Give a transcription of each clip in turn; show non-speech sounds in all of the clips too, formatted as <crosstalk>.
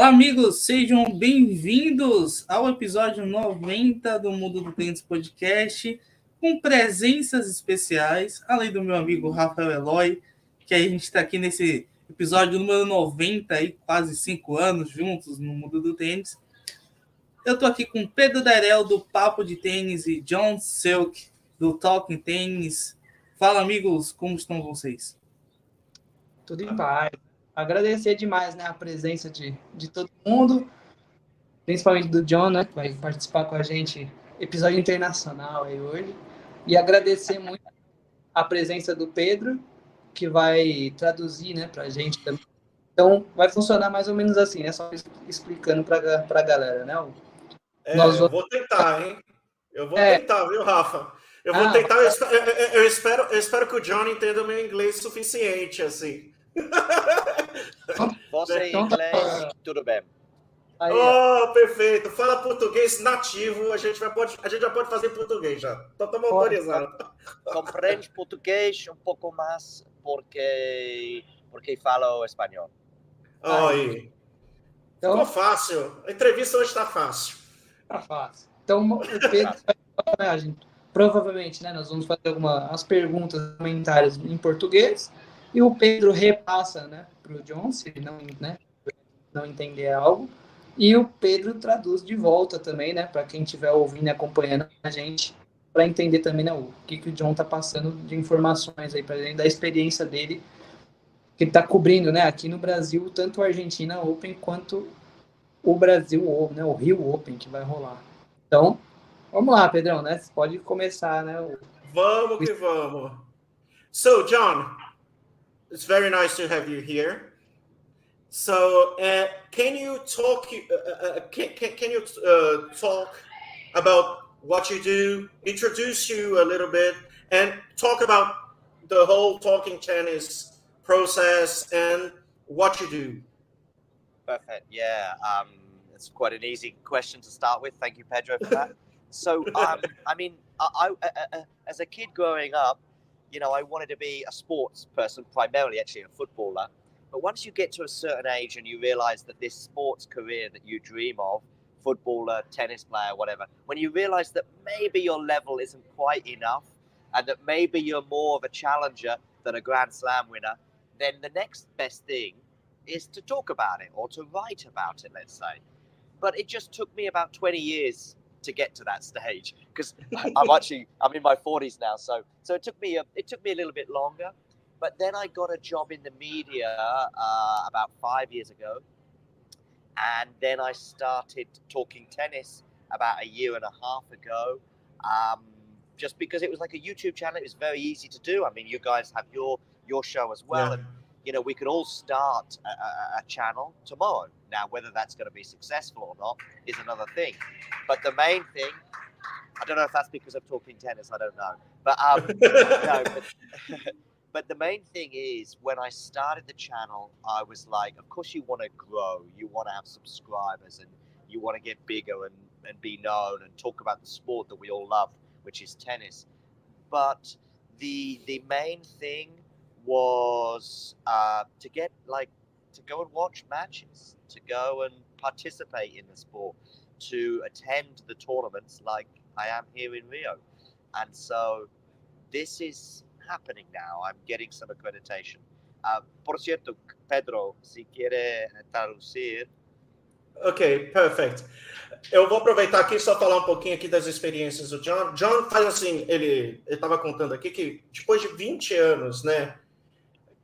Olá, amigos, sejam bem-vindos ao episódio 90 do Mundo do Tênis Podcast, com presenças especiais, além do meu amigo Rafael Eloy, que a gente está aqui nesse episódio número 90, aí, quase cinco anos juntos no Mundo do Tênis. Eu estou aqui com Pedro Darel, do Papo de Tênis, e John Silk, do Talking Tênis. Fala, amigos, como estão vocês? Tudo em paz. Agradecer demais né, a presença de, de todo mundo, principalmente do John, né, que vai participar com a gente, episódio internacional aí hoje. E agradecer muito a presença do Pedro, que vai traduzir né, para a gente também. Então, vai funcionar mais ou menos assim, né? Só explicando para a galera, né? É, Nós eu vou tentar, hein? Eu vou é. tentar, viu, Rafa? Eu vou ah, tentar. Eu espero, eu, espero, eu espero que o John entenda o meu inglês suficiente, assim. <laughs> Você em inglês, tudo bem. Aí, oh, perfeito. Fala português nativo, a gente, vai, pode, a gente já pode fazer português já. Então estamos autorizando. Compreende português um pouco mais porque, porque falo espanhol. Aí. Então, Ficou fácil. A entrevista hoje está fácil. Está fácil. Então, o Pedro, provavelmente, né, nós vamos fazer algumas perguntas, comentários em português, e o Pedro repassa, né, para o John, se ele não, né, não entender algo, e o Pedro traduz de volta também, né, para quem estiver ouvindo e acompanhando a gente, para entender também né, o que, que o John está passando de informações aí para ele, da experiência dele, que está cobrindo, né, aqui no Brasil, tanto a Argentina Open quanto o Brasil, né, o Rio Open que vai rolar. Então, Vamos lá, Pedrão, né? Você pode começar, né? Vamos que vamos. So, John, it's very nice to have you here. So, uh, can you talk? Uh, uh, uh can, can, can you uh, talk about what you do? Introduce you a little bit and talk about the whole talking tennis process and what you do. Perfect. Yeah, um, it's quite an easy question to start with. Thank you, Pedro, for that. So, <laughs> um, I mean, I, I, I, as a kid growing up, you know, I wanted to be a sports person, primarily actually a footballer. But once you get to a certain age and you realize that this sports career that you dream of, footballer, tennis player, whatever, when you realize that maybe your level isn't quite enough and that maybe you're more of a challenger than a Grand Slam winner, then the next best thing is to talk about it or to write about it, let's say. But it just took me about 20 years to get to that stage because <laughs> I'm actually I'm in my 40s now, so so it took me a, it took me a little bit longer, but then I got a job in the media uh, about five years ago, and then I started talking tennis about a year and a half ago. Um, just because it was like a YouTube channel, it was very easy to do. I mean, you guys have your your show as well, yeah. and you know we could all start a, a, a channel tomorrow now, whether that's going to be successful or not is another thing. But the main thing, I don't know if that's because of talking tennis, I don't know. But um, <laughs> no, but, <laughs> but the main thing is when I started the channel, I was like, of course you want to grow, you want to have subscribers, and you want to get bigger and, and be known and talk about the sport that we all love, which is tennis. But the the main thing was uh, to get like to go and watch matches, to go and participate in the sport, to attend the tournaments like I am here in Rio. And so this is happening now. I'm getting some accreditation. Uh, por cierto, Pedro, si quiere traducir. Ok, perfect. Eu vou aproveitar aqui só falar um pouquinho aqui das experiências do John. John faz assim, ele estava contando aqui que depois de 20 anos, né,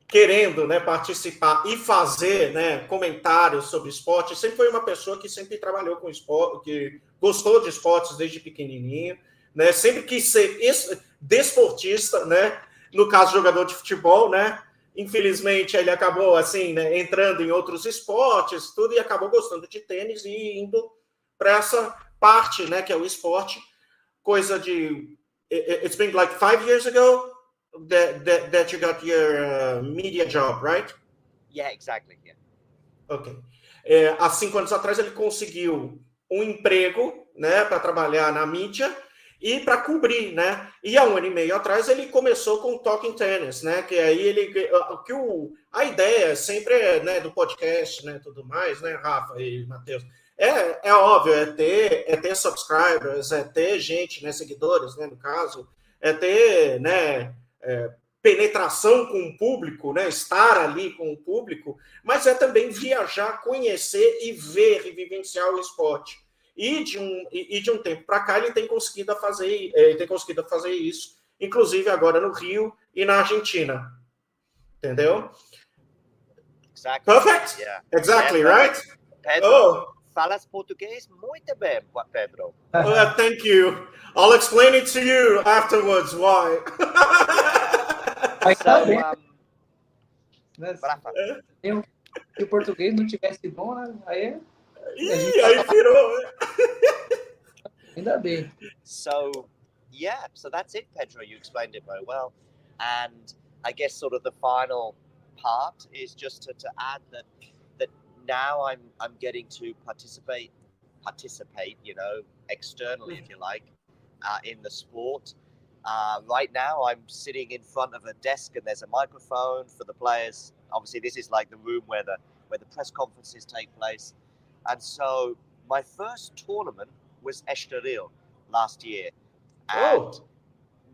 querendo né, participar e fazer né, comentários sobre esporte. Sempre foi uma pessoa que sempre trabalhou com esporte, que gostou de esportes desde pequenininho, né, sempre quis ser desportista, né, no caso jogador de futebol, né. Infelizmente ele acabou assim né, entrando em outros esportes, tudo e acabou gostando de tênis e indo para essa parte, né, que é o esporte, coisa de it's been like five years ago that that, that you got your uh, media job, right? Yeah, exactly. Yeah. Ok. É, há cinco anos atrás ele conseguiu um emprego, né, para trabalhar na mídia e para cobrir, né? E há um ano e meio atrás ele começou com o Talking Tennis, né? Que aí ele que o a ideia sempre é, né, do podcast, né, tudo mais, né, Rafa e Matheus. É, é óbvio, é ter, é ter subscribers, é ter gente, né, seguidores, né, no caso, é ter, né, é, penetração com o público, né, estar ali com o público, mas é também viajar, conhecer e ver e vivenciar o esporte. E de um, e, de um tempo para cá ele tem conseguido fazer, ele tem conseguido fazer isso, inclusive agora no Rio e na Argentina. Entendeu? Exactly. Perfect. Yeah. Exactly, right? Oh. Falas português muito bem, Pedro. Uh, thank you. I'll explain it to you afterwards why. so, um, eu, se o português não tivesse bom, né? aí Ih, aí virou. Ainda bem. So, yeah, so that's it, Pedro. You explained it very well. And I guess sort of the final part is just to, to add that that now I'm I'm getting to participate participate, you know, externally, if you like, uh, in the sport. Uh, right now, I'm sitting in front of a desk and there's a microphone for the players. Obviously, this is like the room where the where the press conferences take place. And so my first tournament was Estoril last year. And oh.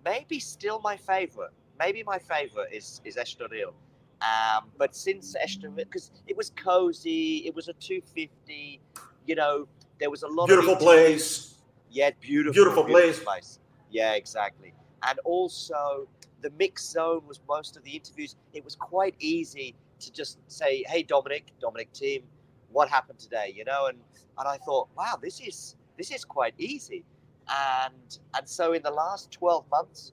maybe still my favorite. Maybe my favorite is, is Estoril. Um, but since Estoril, because it was cozy, it was a 250, you know, there was a lot beautiful of. Place. Yeah, beautiful. Beautiful, beautiful place. place. Yeah, exactly. And also, the mixed zone was most of the interviews. It was quite easy to just say, "Hey, Dominic, Dominic team, what happened today, you know, and and I thought, wow, this is this is quite easy, and and so in the last twelve months,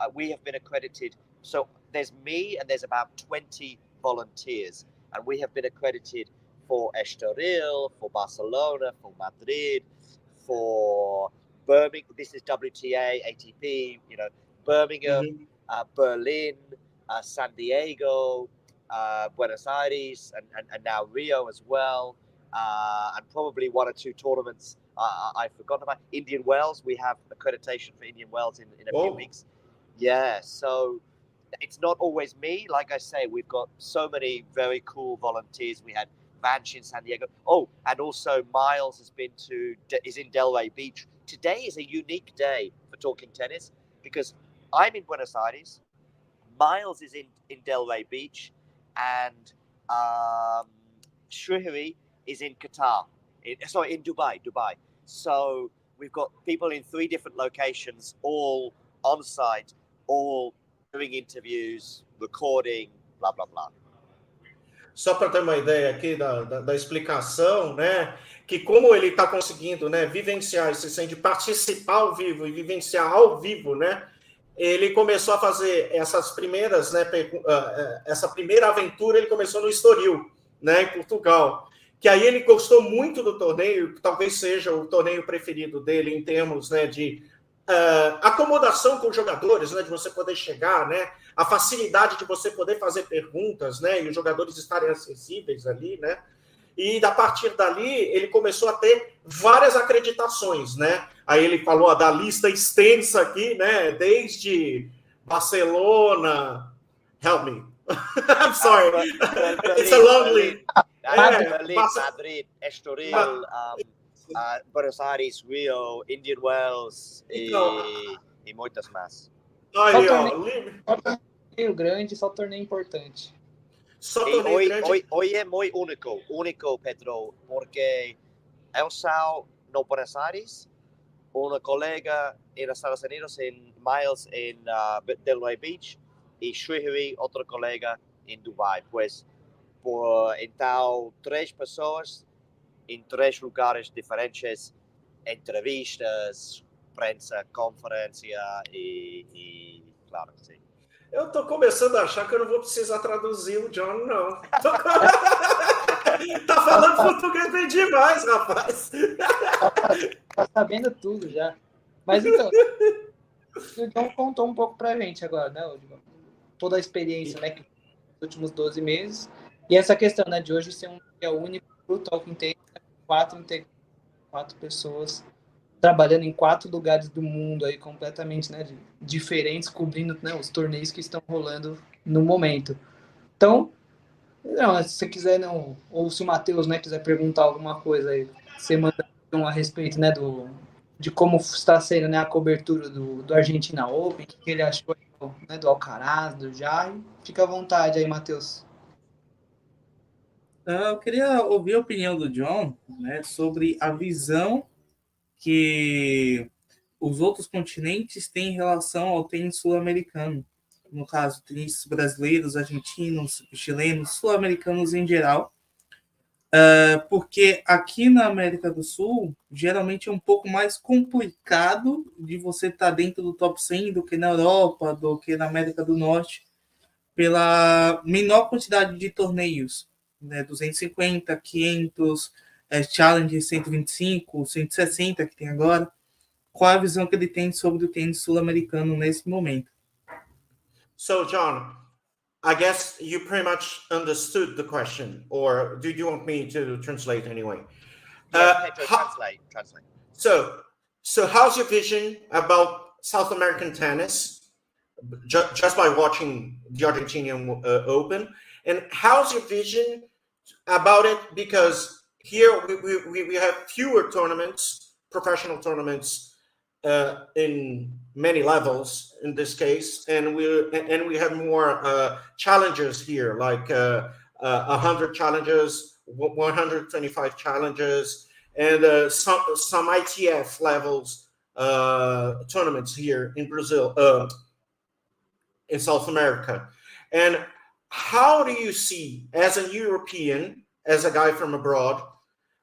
uh, we have been accredited. So there's me and there's about twenty volunteers, and we have been accredited for Estoril, for Barcelona, for Madrid, for Birmingham. This is WTA, ATP, you know, Birmingham, mm-hmm. uh, Berlin, uh, San Diego, uh, Buenos Aires, and, and, and, now Rio as well, uh, and probably one or two tournaments uh, I've forgotten about. Indian Wells, we have accreditation for Indian Wells in, in a oh. few weeks. Yeah, so it's not always me. Like I say, we've got so many very cool volunteers. We had Vanch in San Diego. Oh, and also Miles has been to is in Delray Beach. Today is a unique day for talking tennis because I'm in Buenos Aires. Miles is in, in Delray Beach and um, Shrihari is in Qatar. In, sorry, in Dubai, Dubai. So we've got people in three different locations, all on site, all doing interviews, recording, blah blah blah. Só para ter uma ideia aqui da, da, da explicação, né? Que como ele está conseguindo, né, vivenciar esse senso de participar ao vivo e vivenciar ao vivo, né? ele começou a fazer essas primeiras, né, ah, eh, essa primeira aventura, ele começou no Estoril, né, em Portugal. Que aí ele gostou muito do torneio, talvez seja o torneio preferido dele em termos, né, de uh, acomodação com os jogadores, né, de você poder chegar, né, a facilidade de você poder fazer perguntas, né, e os jogadores estarem acessíveis ali, né. E a partir dali ele começou a ter várias acreditações, né? Aí ele falou da lista extensa aqui, né? Desde Barcelona, help me. I'm sorry. Uh, It's a lovely. É, Berlin, Madrid, Estoril, um, uh, Buenos Aires, Rio, Indian Wells então, e, e muitas mais. Aí, ó, torneio grande, só torneio importante. Só torneio hoy, grande. Hoy, hoy é muito único, único, Pedro, porque eu sou no Buenos Aires una colega en Estados Unidos, en Miles, en uh, Delray Beach, y Shrihari, otro colega en Dubai. Pues, por, en tal, tres personas em três lugares diferentes, entrevistas, prensa, conferência e, e claro que sim. Eu tô começando a achar que eu não vou precisar traduzir o John, não. <laughs> tá falando português bem demais, rapaz. Tá sabendo tudo já. Mas então, o John contou um pouco pra gente agora, né, Toda a experiência, né, nos últimos 12 meses. E essa questão, né, de hoje ser um dia único pro Talking Take, quatro, quatro pessoas trabalhando em quatro lugares do mundo aí completamente né, diferentes, cobrindo né, os torneios que estão rolando no momento. Então, não, se você quiser, não, ou se o Matheus né, quiser perguntar alguma coisa aí, você manda a respeito né, do, de como está sendo né, a cobertura do, do Argentina Open, o que ele achou né, do Alcaraz, do Jair. Fica à vontade aí, Matheus. Ah, eu queria ouvir a opinião do John né, sobre a visão que os outros continentes têm em relação ao tênis sul-americano. No caso, tênis brasileiros, argentinos, chilenos, sul-americanos em geral. Uh, porque aqui na América do Sul, geralmente é um pouco mais complicado de você estar tá dentro do top 100 do que na Europa, do que na América do Norte, pela menor quantidade de torneios né, 250, 500, é, Challenge 125, 160 que tem agora. Qual a visão que ele tem sobre o tênis sul-americano nesse momento? So, John, I guess you pretty much understood the question, or do you want me to translate anyway? Yeah, uh, translate, translate. So, so how's your vision about South American tennis, just, just by watching the Argentinian uh, Open, and how's your vision about it because here we, we, we have fewer tournaments, professional tournaments uh, in many levels in this case, and we and we have more uh, challenges here, like uh, uh, 100 challenges, 125 challenges, and uh, some some ITF levels uh, tournaments here in Brazil, uh, in South America, and how do you see, as a European, as a guy from abroad,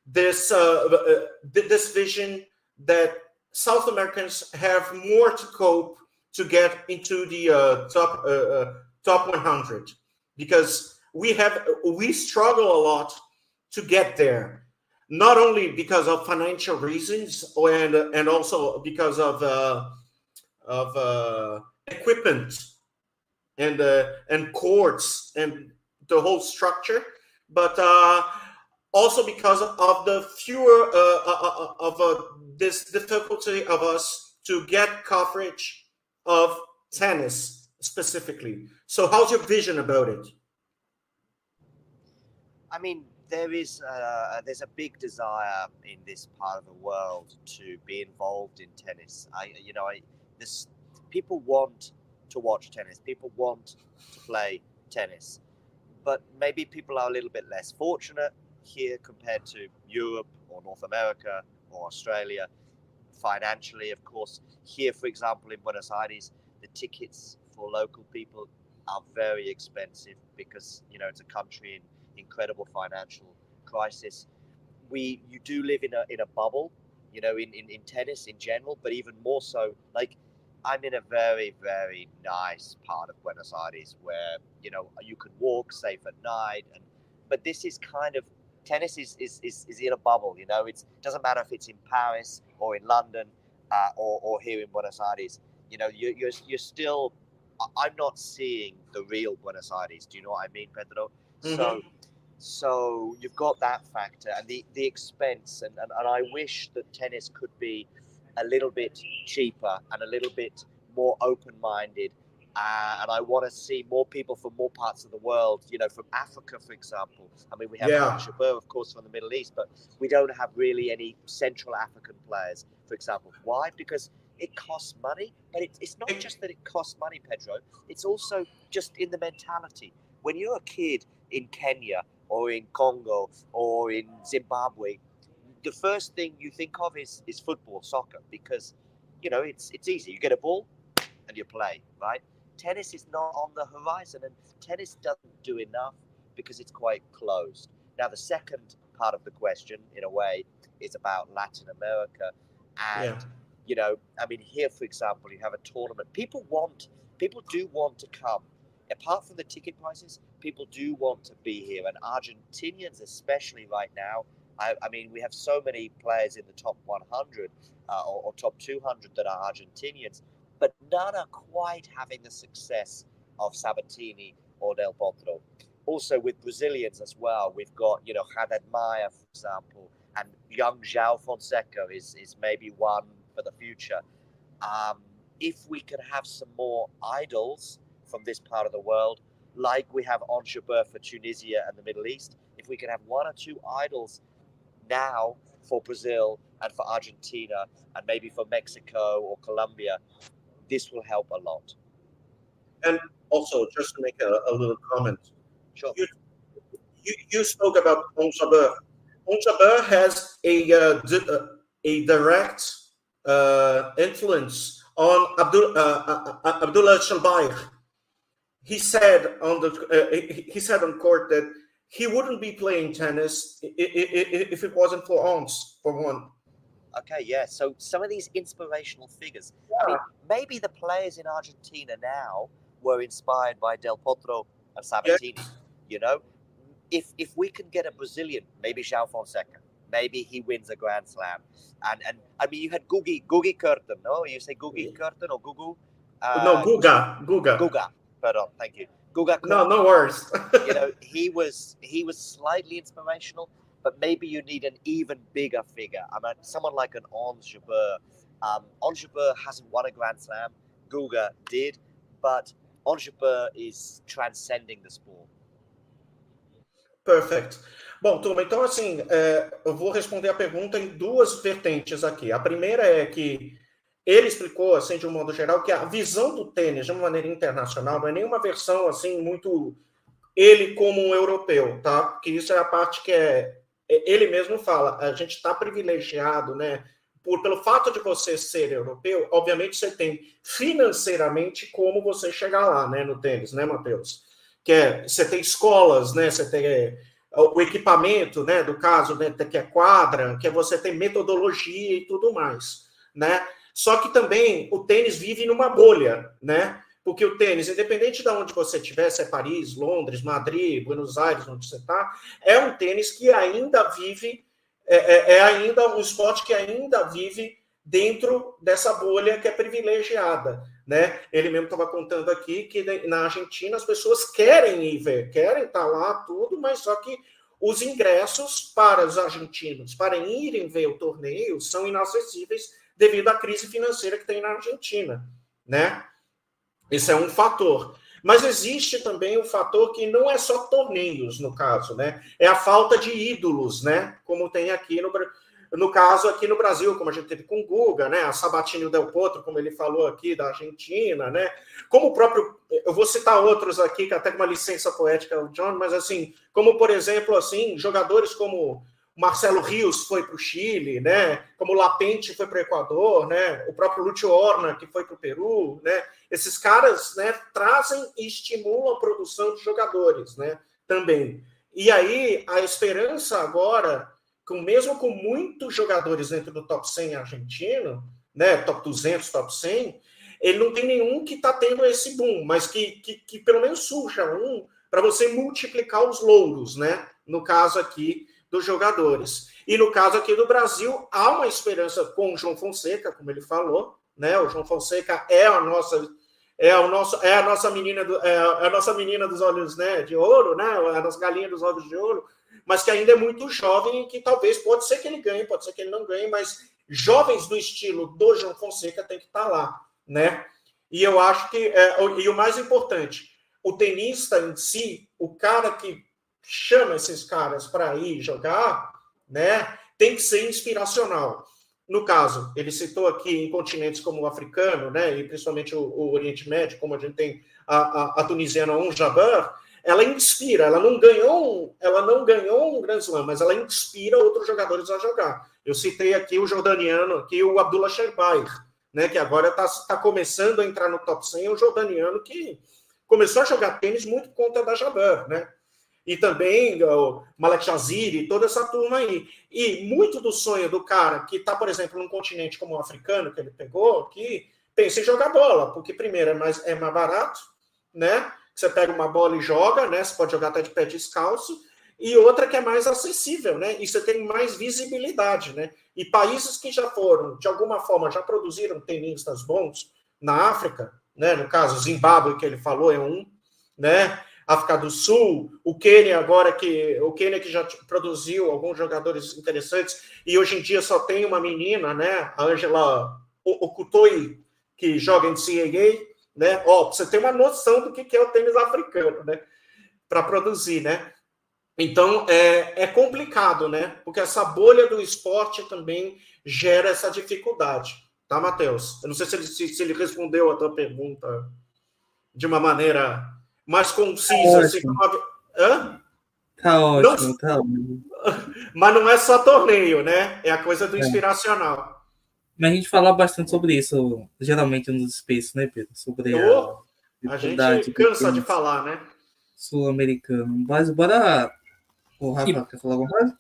this uh, uh, this vision that South Americans have more to cope to get into the uh, top uh, uh top 100 because we have we struggle a lot to get there not only because of financial reasons and and also because of uh, of equipment and uh, and courts and the whole structure, but uh, also because of the fewer uh, uh, uh, of this difficulty of us to get coverage of tennis specifically. So, how's your vision about it? I mean, there is there's a big desire in this part of the world to be involved in tennis. I, you know, I this people want to watch tennis. People want to play tennis. But maybe people are a little bit less fortunate here compared to Europe or North America or Australia. Financially, of course, here, for example, in Buenos Aires, the tickets for local people are very expensive because you know it's a country in incredible financial crisis. We you do live in a in a bubble, you know, in, in, in tennis in general, but even more so, like I'm in a very, very nice part of Buenos Aires where you know you can walk safe at night, and but this is kind of tennis is is, is, is in a bubble. You know, it doesn't matter if it's in Paris or in London uh, or or here in Buenos Aires. You know, you, you're you're still. I'm not seeing the real Buenos Aires. Do you know what I mean, Pedro? Mm-hmm. So. So you've got that factor and the, the expense and, and, and I wish that tennis could be a little bit cheaper and a little bit more open-minded uh, and I want to see more people from more parts of the world. You know, from Africa, for example. I mean, we have yeah. Shabur, of course, from the Middle East, but we don't have really any Central African players, for example. Why? Because it costs money, but it, it's not just that it costs money, Pedro. It's also just in the mentality. When you're a kid in Kenya or in Congo or in Zimbabwe, the first thing you think of is is football, soccer, because you know it's it's easy. You get a ball and you play, right? Tennis is not on the horizon, and tennis doesn't do enough because it's quite closed. Now, the second part of the question, in a way, is about Latin America, and yeah. you know, I mean, here, for example, you have a tournament. People want, people do want to come. Apart from the ticket prices, people do want to be here, and Argentinians, especially right now, I, I, mean, we have so many players in the top 100 uh, or, or, top 200 that are Argentinians, but none are quite having the success of Sabatini or Del Potro. Also, with Brazilians as well, we've got, you know, Haddad Maya, for example, and young João Fonseca is is maybe one for the future. Um, if we can have some more idols from this part of the world, like we have on for Tunisia and the Middle East, if we can have one or two idols now for Brazil and for Argentina and maybe for Mexico or Colombia, this will help a lot. And also, just to make a, a little comment, Sure. you, you, you spoke about Onsaber. Onsaber has a uh, uh, a direct uh, influence on Abdul, uh, uh, uh, Abdullah Shalbair. He said on the uh, he, he said on court that he wouldn't be playing tennis if it wasn't for Ons, for one. Okay, yeah. So some of these inspirational figures. I mean, maybe the players in Argentina now were inspired by Del Potro and Sabatini. You know, if if we can get a Brazilian, maybe João Fonseca, maybe he wins a Grand Slam, and and I mean, you had Gugi Gugi Curtin, no? You say Gugi Curtin or Gugu? Uh, no, Guga, Guga. Guga. Pardon, thank you. Guga. No, no worries. <laughs> you know, he was he was slightly inspirational, but maybe you need an even bigger figure. I mean, someone like an Ons Jabeur. Um, Ons Jabeur hasn't won a Grand Slam. Guga did, but Ons Jabeur is transcending the sport. Perfect. Bom, turma, então assim, é, eu vou responder a pergunta em duas vertentes aqui. A primeira é que ele explicou, assim, de um modo geral, que a visão do tênis de uma maneira internacional não é nenhuma versão, assim, muito ele como um europeu, tá? Porque isso é a parte que é. é- Ele mesmo fala, a gente está privilegiado, né? Por, pelo fato de você ser europeu, obviamente você tem financeiramente como você chegar lá, né, no tênis, né, Matheus? Que é, você tem escolas, né? Você tem é, o equipamento, né? Do caso, né, que é quadra, que é você tem metodologia e tudo mais, né? Só que também o tênis vive numa bolha, né? Porque o tênis, independente de onde você estiver, se é Paris, Londres, Madrid, Buenos Aires, onde você está, é um tênis que ainda vive, é, é- é ainda um esporte que ainda vive dentro dessa bolha que é privilegiada, né? Ele mesmo estava contando aqui que na Argentina as pessoas querem ir ver, querem estar lá, tudo, mas só que os ingressos para os argentinos para irem ver o torneio são inacessíveis devido à crise financeira que tem na Argentina, né? Esse é um fator. Mas existe também um fator que não é só torneios, no caso, né? É a falta de ídolos, né? Como tem aqui no, no caso aqui no Brasil, como a gente teve com o Guga, né? A Sabatini Del Potro, como ele falou aqui, da Argentina, né? Como o próprio. Eu vou citar outros aqui, que até com uma licença poética, o John, mas assim, como por exemplo, assim, jogadores como Marcelo Rios foi para o Chile, né? Como Lapente foi para o Equador, né? O próprio Lúcio Orna, que foi para o Peru, né? Esses caras, né, trazem e estimulam a produção de jogadores, né? Também. E aí a esperança agora, com mesmo com muitos jogadores dentro do top 100 argentino, né? Top 200, top 100, ele não tem nenhum que está tendo esse boom, mas que, que, que pelo menos surja um para você multiplicar os louros, né? No caso aqui dos jogadores. E no caso aqui do Brasil, há uma esperança com o João Fonseca, como ele falou, né? O João Fonseca é a nossa é o nosso é a nossa menina do, é a nossa menina dos olhos, né, de ouro, né? A nossa galinha dos olhos de ouro, mas que ainda é muito jovem e que talvez pode ser que ele ganhe, pode ser que ele não ganhe, mas jovens do estilo do João Fonseca tem que estar lá, né? E eu acho que é, e o mais importante, o tenista em si, o cara que chama esses caras para ir jogar, né, tem que ser inspiracional. No caso, ele citou aqui em continentes como o africano, né, e principalmente o, o Oriente Médio, como a gente tem a, a, a tunisiana Um Jabbar, ela inspira, ela não ganhou, um- ela não ganhou um Grand Slam, mas ela inspira outros jogadores a jogar. Eu citei aqui o jordaniano, aqui o Abdullah Sherbair, né, que agora está tá começando a entrar no top 100, o jordaniano que começou a jogar tênis muito por conta da Jabbar, né? E também o Malek Shaziri, toda essa turma aí. E muito do sonho do cara que está, por exemplo, num continente como o africano, que ele pegou, que pensa em jogar bola, porque primeiro é mais, é mais barato, né? Você pega uma bola e joga, né? Você pode jogar até de pé descalço. E outra que é mais acessível, né? E você tem mais visibilidade, né? E países que já foram, de alguma forma, já produziram tenistas bons, na África, né? No caso, Zimbábue, que ele falou, é um, né? África do Sul, o Quênia agora que o Quênia que já produziu alguns jogadores interessantes e hoje em dia só tem uma menina, né, a Angela Okutoi, que joga em CAA, né? Ó, você tem uma noção do que é o tênis africano, né? Para produzir, né? Então é, é complicado, né? Porque essa bolha do esporte também gera essa dificuldade, tá, Matheus? Eu não sei se ele, se, se ele respondeu a tua pergunta de uma maneira mais concisa. Tá assim, uma... Hã? Tá ótimo, não... tá ótimo. <laughs> Mas não é só torneio, né? É a coisa do é. inspiracional. Mas a gente fala bastante sobre isso, geralmente nos Space, né, Pedro? Sobre oh, a, a gente cansa de falar, né? Sul-americano. Mas bora. O Rafa, e... quer falar alguma coisa?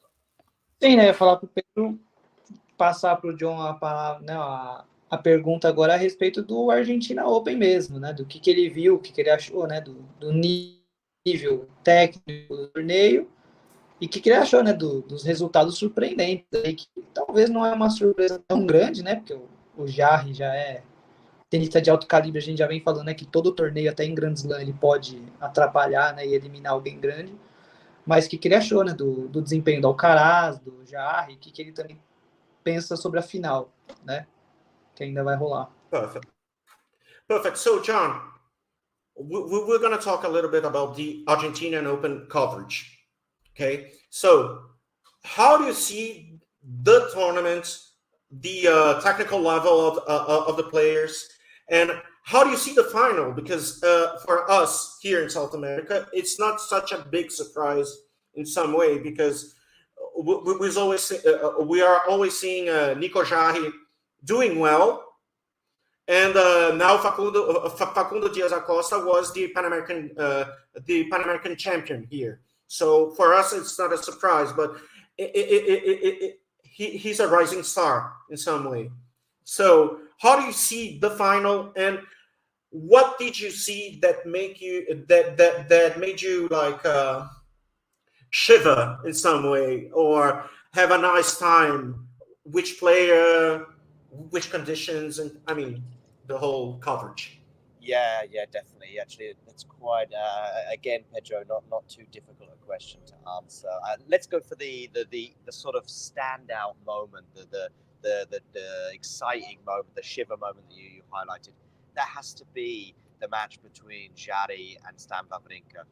Sim, né? Falar para o Pedro passar para o John a, palavra, né, a, a pergunta agora a respeito do Argentina Open mesmo, né? Do que, que ele viu, o que, que ele achou, né? Do, do nível técnico do torneio e o que, que ele achou, né? Do, dos resultados surpreendentes aí, que talvez não é uma surpresa tão grande, né? Porque o, o Jarre já é tenista de alto calibre, a gente já vem falando né, que todo torneio, até em Grand Slam, ele pode atrapalhar né, e eliminar alguém grande. Mas o que, que ele achou né, do, do desempenho do Alcaraz, do Jarre, o que, que ele também pensa sobre a final, né? Que ainda vai rolar. Perfect. Perfect. So, John, we're going to talk a little bit about the Argentinian Open coverage. Okay. So, how do you see the tournament, the uh, technical level of, uh, of the players, and how do you see the final? Because uh, for us here in South America, it's not such a big surprise in some way because we, we, always uh, we are always seeing uh, Nico Jarry doing well. And uh, now Facundo, uh, Facundo Diaz Acosta was the Pan American uh, the Pan American champion here. So for us, it's not a surprise, but it, it, it, he, he's a rising star in some way. So how do you see the final, and what did you see that make you that that that made you like uh, shiver in some way, or have a nice time? Which player? Which conditions, and I mean the whole coverage. Yeah, yeah, definitely. Actually, it's quite uh, again, Pedro, not not too difficult a question to answer. Uh, let's go for the, the the the sort of standout moment, the the the, the, the exciting moment, the shiver moment that you, you highlighted. That has to be the match between Jari and Stan Wawrinka,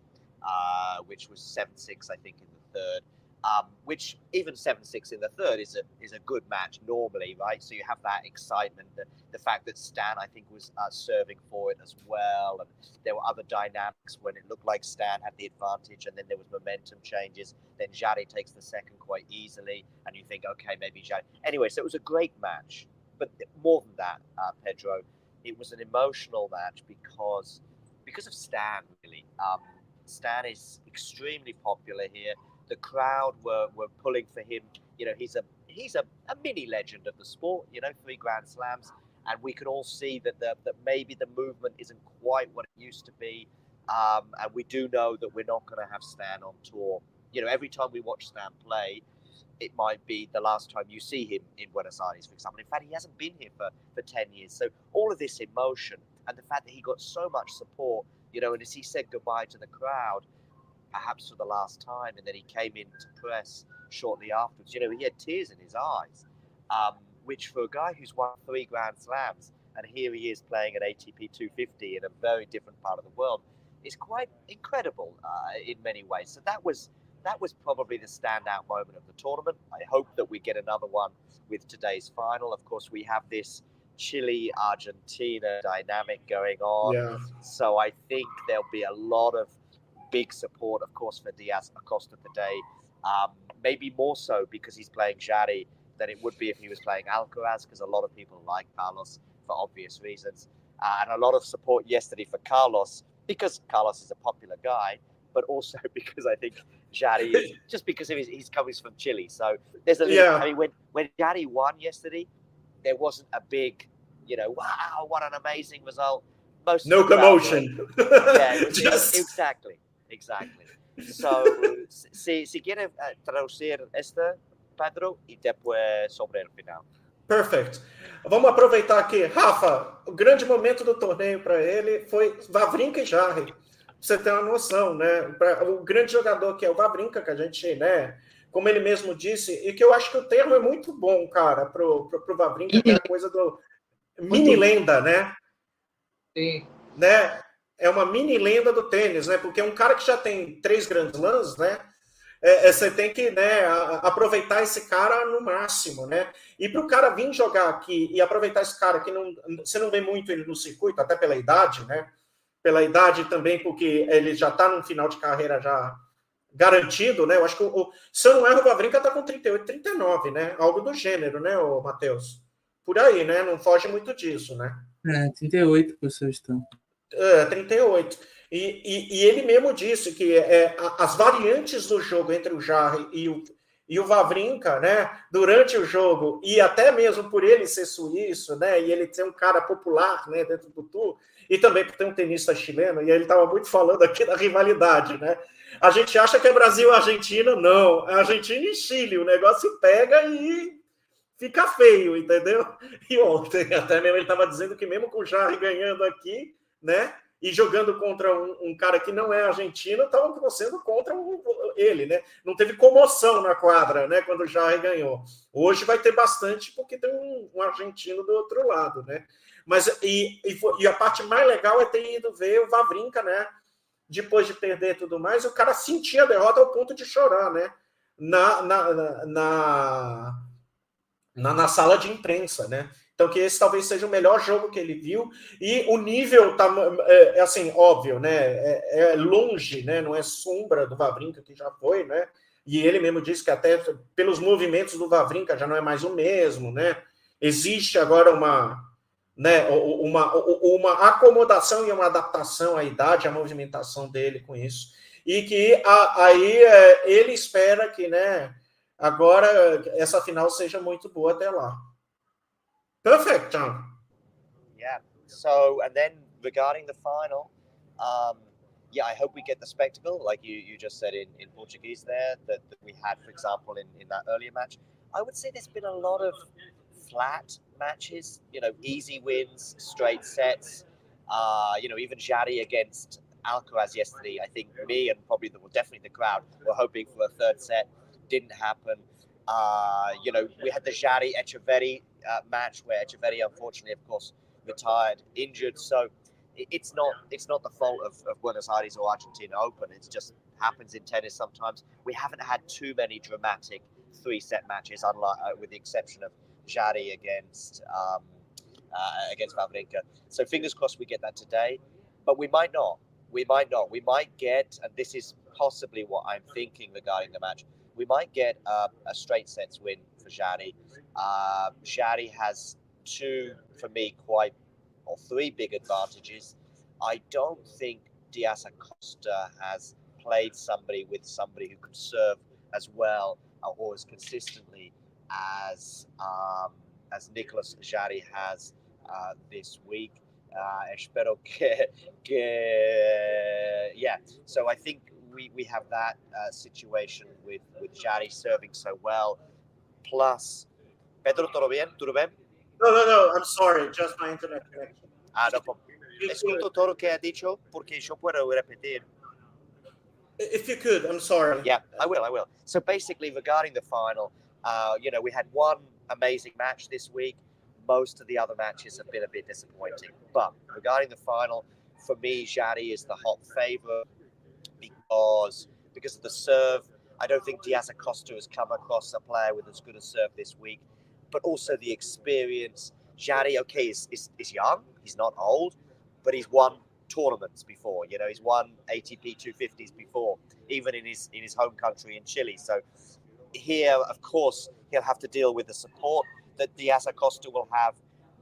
uh, which was seven six, I think, in the third um, which even seven six in the third is a is a good match normally, right? So you have that excitement, the, the fact that Stan I think was uh, serving for it as well, and there were other dynamics when it looked like Stan had the advantage, and then there was momentum changes. Then Jari takes the second quite easily, and you think, okay, maybe Jari. Anyway, so it was a great match, but more than that, uh, Pedro, it was an emotional match because because of Stan really. Um, Stan is extremely popular here the crowd were, were pulling for him. You know, he's a he's a, a mini legend of the sport. You know, three Grand Slams, and we can all see that the, that maybe the movement isn't quite what it used to be. Um, and we do know that we're not going to have Stan on tour. You know, every time we watch Stan play, it might be the last time you see him in Buenos Aires, for example. In fact, he hasn't been here for, for 10 years. So all of this emotion and the fact that he got so much support, you know, and as he said goodbye to the crowd, perhaps for the last time. And then he came in to press shortly afterwards. You know, he had tears in his eyes, um, which for a guy who's won three Grand Slams, and here he is playing at ATP 250 in a very different part of the world, is quite incredible uh, in many ways. So that was that was probably the standout moment of the tournament. I hope that we get another one with today's final. Of course, we have this Chile Argentina dynamic going on. Yeah. So I think there'll be a lot of big support, of course, for Diaz Acosta today. Um, maybe more so because he's playing Jari than it would be if he was playing Alcaraz, because a lot of people like Carlos for obvious reasons. Uh, and a lot of support yesterday for Carlos because Carlos is a popular guy, but also <laughs> because I think Jari is <laughs> just because of his, he's coming from Chile. So there's a yeah. I mean, when when Jari won yesterday, there wasn't a big, you know, wow, what an amazing result. Most no commotion. <laughs> yeah, just... exactly. Exactly. So, si, si quiere uh, traducir esta, Pedro, e depois sobre o final. Perfect. Vamos aproveitar aqui. Rafa, o grande momento do torneio para ele foi Vavrinka e Jarre. você ter uma noção, né? O grande jogador que é o Vavrinka, que a gente, né? Como ele mesmo disse, e que eu acho que o termo é muito bom, cara, pro, pro, pro Vavrinka, que é a coisa do mini lenda, né? Sim. Né? É uma mini lenda do tênis, né? Porque um cara que já tem três grandes lãs, né? É, é, você tem que né, aproveitar esse cara no máximo, né? E para o cara vir jogar aqui e aproveitar esse cara que não, você não vê muito ele no circuito, até pela idade, né? Pela idade também, porque ele já está no final de carreira já garantido, né? Eu acho que, o, se eu não erro, o Vavrinka está com 38, 39, né? Algo do gênero, né, Matheus? Por aí, né? Não foge muito disso, né? É, 38, professor Estão. É, 38. E, e, e, ele mesmo disse que é, as variantes do jogo entre o Jarre e o, e o Vavrinka, né, durante o jogo, e até mesmo por ele ser suíço, né, e ele ser um cara popular, né, dentro do tour, e também por ter um tenista chileno, e ele estava muito falando aqui da rivalidade, né, a gente acha que é Brasil e Argentina, não, é Argentina e Chile, o negócio pega e fica feio, entendeu? E ontem, até mesmo ele estava dizendo que mesmo com o Jarre ganhando aqui, né, e jogando contra um, um, cara que não é argentino, estavam torcendo contra um, ele, né? Não teve comoção na quadra, né? Quando o Jair ganhou. Hoje vai ter bastante, porque tem um, um argentino do outro lado, né? Mas e, e, e, a parte mais legal é ter ido ver o Vavrinca, né? Depois de perder tudo mais, o cara sentia a derrota ao ponto de chorar, né? Na, na, na, na, na sala de imprensa, né? Então, que esse talvez seja o melhor jogo que ele viu. E o nível tá, é, é assim, óbvio, né? É, é, longe, né? Não é sombra do Vavrinca, que já foi, né? E ele mesmo disse que até pelos movimentos do Vavrinca já não é mais o mesmo, né? Existe agora uma, né, uma, uma acomodação e uma adaptação à idade, à movimentação dele com isso. E que a, aí é, ele espera que, né, agora essa final seja muito boa até lá. Perfect, John. Yeah. So, and then regarding the final, um, yeah, I hope we get the spectacle, like you, you just said in, in Portuguese there, that, that we had, for example, in, in that earlier match. I would say there's been a lot of flat matches, you know, easy wins, straight sets. Uh, you know, even Jari against Alcaraz yesterday, I think me and probably the, well, definitely the crowd were hoping for a third set. Didn't happen. Uh, you know, we had the Jari Echeverri uh, match where Echeverri, unfortunately, of course, retired injured. So it's not it's not the fault of, of Buenos Aires or Argentina Open. It just happens in tennis sometimes. We haven't had too many dramatic three set matches, unlike uh, with the exception of Jari against um, uh, against Vavrinka. So fingers crossed we get that today, but we might not. We might not. We might get, and this is possibly what I'm thinking regarding the match. We might get uh, a straight sets win for Jari. Uh, Shadi has two, for me, quite or three big advantages. I don't think Diaz Acosta has played somebody with somebody who could serve as well uh, or as consistently as um, as Nicholas Jari has uh, this week. Uh, espero que, que, yeah. So I think we, we have that uh, situation with with Jari serving so well, plus Pedro, ¿todo bien? ¿Todo bien? No, no, no, I'm sorry, just my internet connection. Ah, no, escucho todo lo que ha dicho porque yo puedo repetir. If you could, I'm sorry. Yeah, I will, I will. So basically, regarding the final, uh, you know, we had one amazing match this week. Most of the other matches have been a bit disappointing. But regarding the final, for me, Jari is the hot favorite because because of the serve. I don't think Diaz Acosta has come across a player with as good a serve this week but also the experience. Jari, okay, is, is, is young. He's not old, but he's won tournaments before. You know, he's won ATP 250s before, even in his in his home country in Chile. So here, of course, he'll have to deal with the support that Diaz Acosta will have.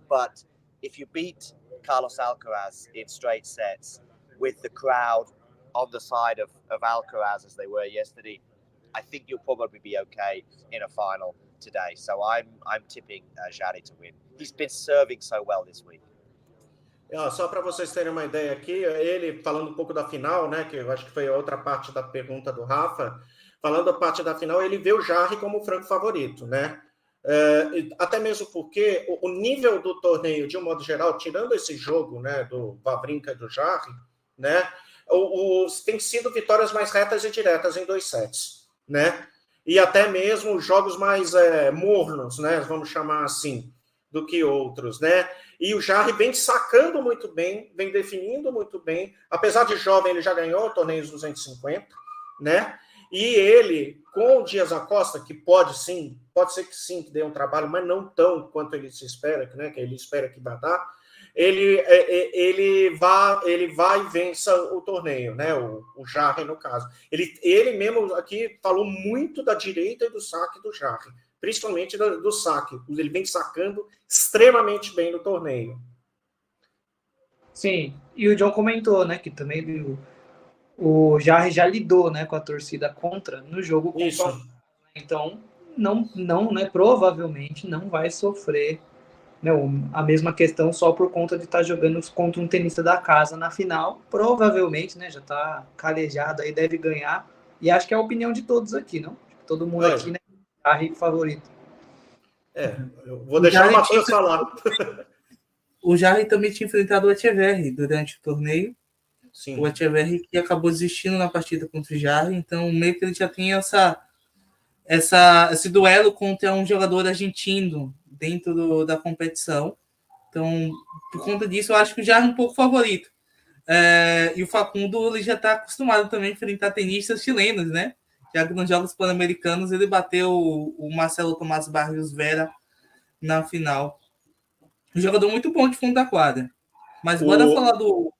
But if you beat Carlos Alcaraz in straight sets with the crowd on the side of, of Alcaraz as they were yesterday, I think you'll probably be okay in a final today. So I'm I'm tipping uh, Jari to win. He's been serving so well this week. É, só para vocês terem uma ideia aqui, ele falando um pouco da final, né? Que eu acho que foi a outra parte da pergunta do Rafa. Falando a parte da final, ele vê o Jarre como o franco favorito, né? É, até mesmo porque o, o, nível do torneio, de um modo geral, tirando esse jogo, né, do Vavrinca e do Jarre, né, os, tem sido vitórias mais retas e diretas em dois sets, né? E até mesmo jogos mais é, mornos, né? Vamos chamar assim, do que outros, né? E o Jarre vem sacando muito bem, vem definindo muito bem. Apesar de jovem, ele já ganhou torneios 250, né? E ele, com o Dias Acosta, que pode sim, pode ser que sim, que dê um trabalho, mas não tão quanto ele se espera, né? Que ele espera que vai dar ele, é, é, ele, vai, ele vai e vença o torneio, né? O, o Jarre, no caso. Ele, ele mesmo aqui falou muito da direita e do saque do Jarre, principalmente do, do saque. Ele vem sacando extremamente bem no torneio. Sim, e o John comentou, né, que também o, o Jarre já lidou, né, com a torcida contra no jogo. Isso. Então, não, não, né, provavelmente não vai sofrer né, a mesma questão só por conta de estar tá jogando contra um tenista da casa na final. Provavelmente, né, já está calejado aí, deve ganhar. E acho que é a opinião de todos aqui, não? Todo mundo é. aqui, né, Jarry favorito. É, eu vou deixar o Matheus tinha... falar. <laughs> O Jarry também tinha enfrentado o Echeverri durante o torneio. Sim. O Echeverri que acabou desistindo na partida contra o Jarry, então meio que ele já tem essa, essa, esse duelo contra um jogador argentino dentro do, da competição. Então, por conta disso, eu acho que já é um pouco favorito. É, e o Facundo ele já está acostumado também a enfrentar tenistas chilenos, né? Já que nos Jogos Pan-Americanos ele bateu o Marcelo Tomás Barrios Vera na final. Um jogador muito bom de fundo da quadra. Mas bora o, falar do.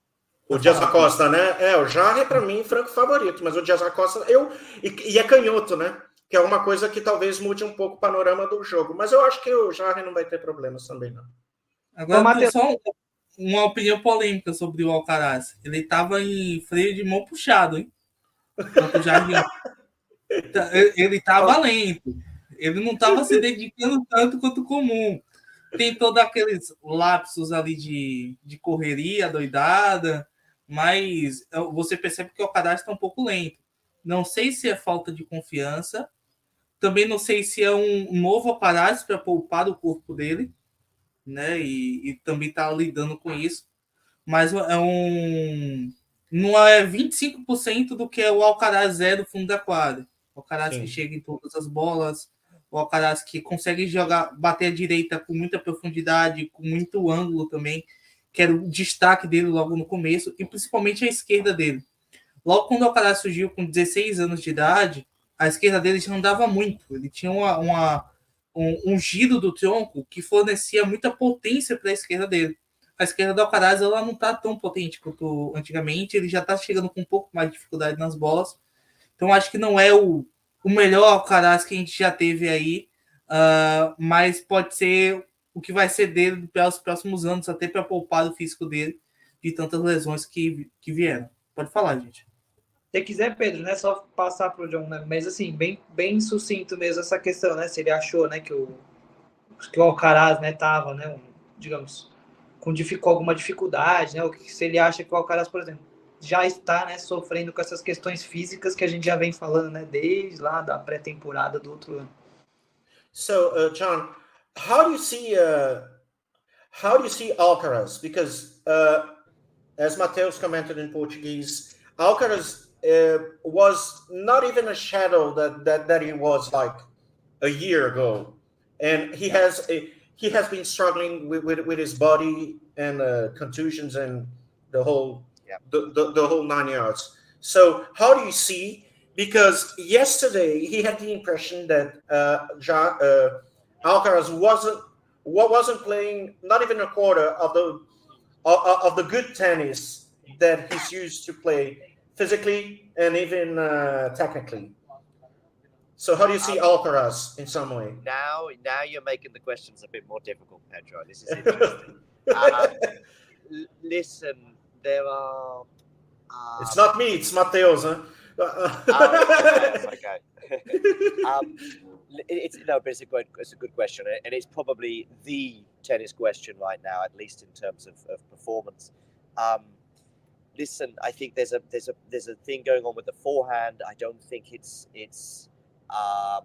O Dias Acosta, né? É, o Jarre, para mim, franco favorito, mas o Dias Acosta, eu. E, e é canhoto, né? Que é uma coisa que talvez mude um pouco o panorama do jogo. Mas eu acho que o Jarre não vai ter problemas também, não. Agora, Mateus... só uma opinião polêmica sobre o Alcaraz. Ele estava em freio de mão puxado, hein? <laughs> ele estava lento. Ele não estava se dedicando tanto quanto comum. Tem todos aqueles lapsos ali de, de correria, doidada, mas você percebe que o Alcaraz está um pouco lento. Não sei se é falta de confiança também não sei se é um novo aparato para poupar o corpo dele, né? E, e também está lidando com isso. Mas é um. Não é 25% do que é o Alcaraz é do fundo da quadra. O Alcaraz Sim. que chega em todas as bolas, o Alcaraz que consegue jogar, bater a direita com muita profundidade, com muito ângulo também, que era o destaque dele logo no começo, e principalmente a esquerda dele. Logo quando o Alcaraz surgiu com 16 anos de idade, a esquerda dele já andava muito. Ele tinha uma, uma um, um, giro do tronco que fornecia muita potência para a esquerda dele. A esquerda do Alcaraz ela não está tão potente quanto antigamente. Ele já está chegando com um pouco mais de dificuldade nas bolas. Então acho que não é o, o melhor Alcaraz que a gente já teve aí, uh, mas pode ser o que vai ser dele pelos próximos anos, até para poupar o físico dele de tantas lesões que, que vieram. Pode falar, gente. Se quiser, Pedro, não é só passar para o John, né? Mas assim, bem, bem sucinto mesmo essa questão, né? Se ele achou, né, que o, que o Alcaraz, né, tava, né, um, digamos, com, com alguma dificuldade, né? Ou se ele acha que o Alcaraz, por exemplo, já está, né, sofrendo com essas questões físicas que a gente já vem falando, né, desde lá da pré-temporada do outro ano. So, uh, John, how do you see uh, how do you see Alcaraz? Because uh, as Mateus commented in Portuguese, Alcaraz uh, was not even a shadow that, that that he was like a year ago, and he has a, he has been struggling with, with, with his body and uh, contusions and the whole yeah. the, the, the whole nine yards. So how do you see? Because yesterday he had the impression that uh, uh, Alcaraz wasn't what wasn't playing not even a quarter of the of, of the good tennis that he's used to play physically and even uh, technically. So how do you see Alcaraz in some way? Now, now you're making the questions a bit more difficult, Pedro. This is <laughs> interesting. um, listen, there are. Um, it's not me. It's Mateos, huh? oh, okay. <laughs> um, it's no, but it's a good, it's a good question, and it's probably the tennis question right now, at least in terms of, of performance. Um, listen, I think there's a there's a there's a thing going on with the forehand. I don't think it's it's um,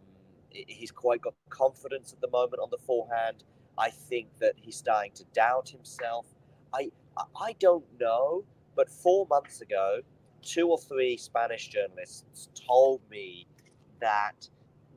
he's quite got confidence at the moment on the forehand. I think that he's starting to doubt himself. I I don't know, but four months ago, two or three Spanish journalists told me that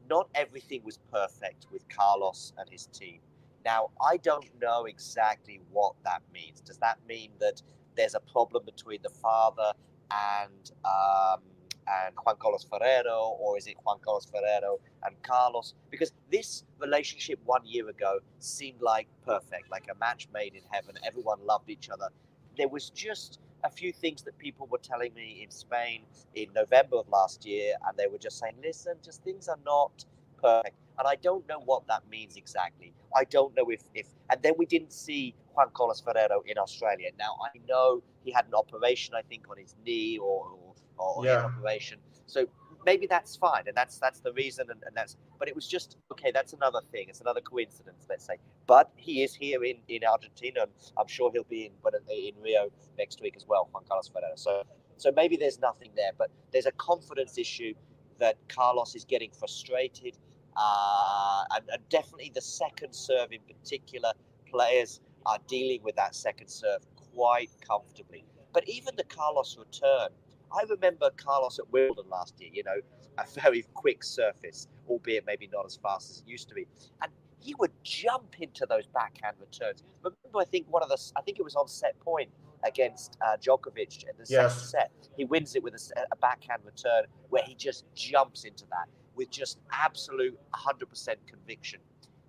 not everything was perfect with Carlos and his team. Now, I don't know exactly what that means. Does that mean that there's a problem between the father and um, and Juan Carlos Ferrero, or is it Juan Carlos Ferrero and Carlos? Because this relationship one year ago seemed like perfect, like a match made in heaven. Everyone loved each other. There was just a few things that people were telling me in Spain in November of last year, and they were just saying, listen, just things are not perfect. And I don't know what that means exactly. I don't know if, if and then we didn't see Juan Carlos Ferrero in Australia. Now I know he had an operation, I think, on his knee or or, yeah. operation. So maybe that's fine, and that's that's the reason, and, and, that's. But it was just okay. That's another thing. It's another coincidence, let's say. But he is here in in Argentina, and I'm sure he'll be in but in Rio next week as well, Juan Carlos Ferrero. So so maybe there's nothing there, but there's a confidence issue that Carlos is getting frustrated. Uh, and, and definitely the second serve in particular, players are dealing with that second serve quite comfortably. But even the Carlos return, I remember Carlos at Wimbledon last year, you know, a very quick surface, albeit maybe not as fast as it used to be. And he would jump into those backhand returns. Remember, I think one of the, I think it was on set point against uh, Djokovic in the yes. second set. He wins it with a, a, backhand return where he just jumps into that with just absolute 100% conviction.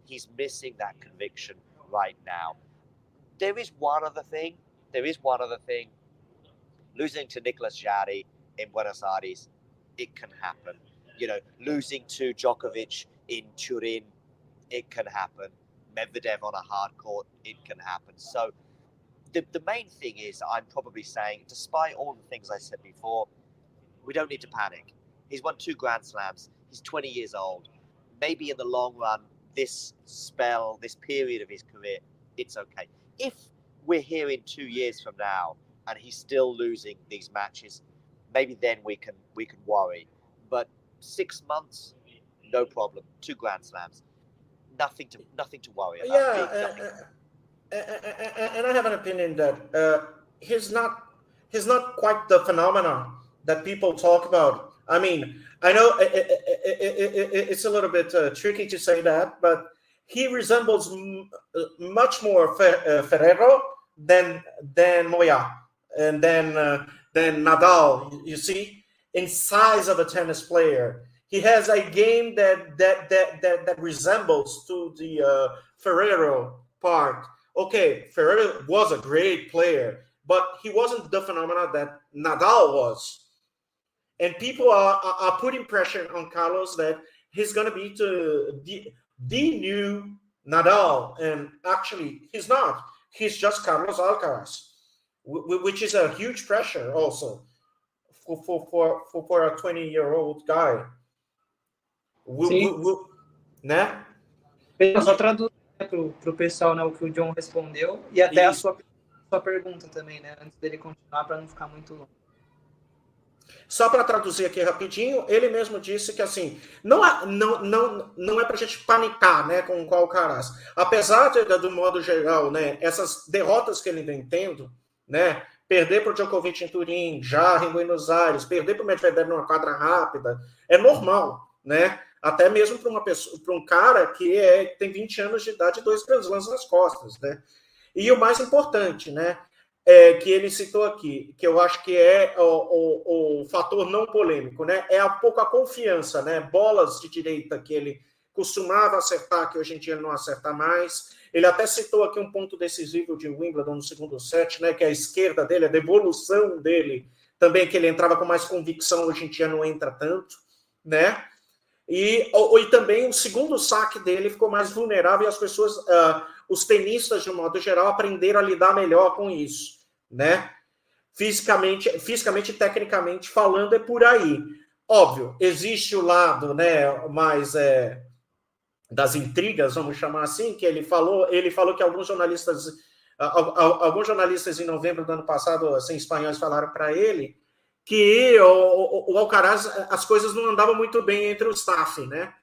He's missing that conviction right now. There is one other thing. There is one other thing losing to Nicolas Jarry in Buenos Aires, it can happen. You know, losing to Djokovic in Turin, it can happen. Medvedev on a hard court, it can happen. So the, the main thing is, I'm probably saying, despite all the things I said before, we don't need to panic. He's won two Grand Slams. He's 20 years old. Maybe in the long run, this spell, this period of his career, it's okay. If we're here in two years from now and he's still losing these matches, maybe then we can we can worry. But six months, no problem. Two Grand Slams, nothing to nothing to worry about. Yeah, uh, uh, and I have an opinion that uh, he's not he's not quite the phenomenon that people talk about. I mean, I know it, it, it, it's a little bit uh, tricky to say that, but he resembles m- uh, much more Fer- uh, Ferrero than than Moya and then uh, then Nadal. You see, in size of a tennis player, he has a game that that that that, that resembles to the uh, Ferrero part. Okay, Ferrero was a great player, but he wasn't the phenomenon that Nadal was. And people are, are, putting pressure on Carlos that he's going to be to the, the new Nadal. And actually, he's not. He's just Carlos Alcaraz which is a huge pressure also for for for, for a 20 year old guy. Sim. né? Eu Só traduzir para o pessoal né, o que o John respondeu e até a sua, sua pergunta também, né? Antes dele continuar, para não ficar muito longo. Só para traduzir aqui rapidinho, ele mesmo disse que assim, não, não, não, não é para a gente panicar né, com o Alcaraz. Apesar de, do modo geral, né, essas derrotas que ele vem tendo, né? Perder para o Djokovic em Turim, já em Buenos Aires, perder para o Medvedev numa quadra rápida, é normal, né? Até mesmo para uma pessoa, para um cara que é, tem 20 anos de idade e dois grandes lances nas costas, né? E o mais importante, né? É, que ele citou aqui, que eu acho que é o, o, o fator não polêmico, né? É a pouca confiança, né? Bolas de direita que ele costumava acertar, que hoje em dia ele não acerta mais. Ele até citou aqui um ponto decisivo de Wimbledon no segundo set, né, que a esquerda dele, a devolução dele, também que ele entrava com mais convicção, hoje em dia não entra tanto, né? E, e também o segundo saque dele ficou mais vulnerável e as pessoas, uh, os tenistas, de um modo geral, aprenderam a lidar melhor com isso, né? Fisicamente, fisicamente e tecnicamente falando, é por aí. Óbvio, existe o lado né, mais é, das intrigas, vamos chamar assim, que ele falou, ele falou que alguns jornalistas, alguns jornalistas em novembro do ano passado, assim, espanhóis falaram para ele que o, o, Alcaraz, as coisas não andavam muito bem entre o staff, né?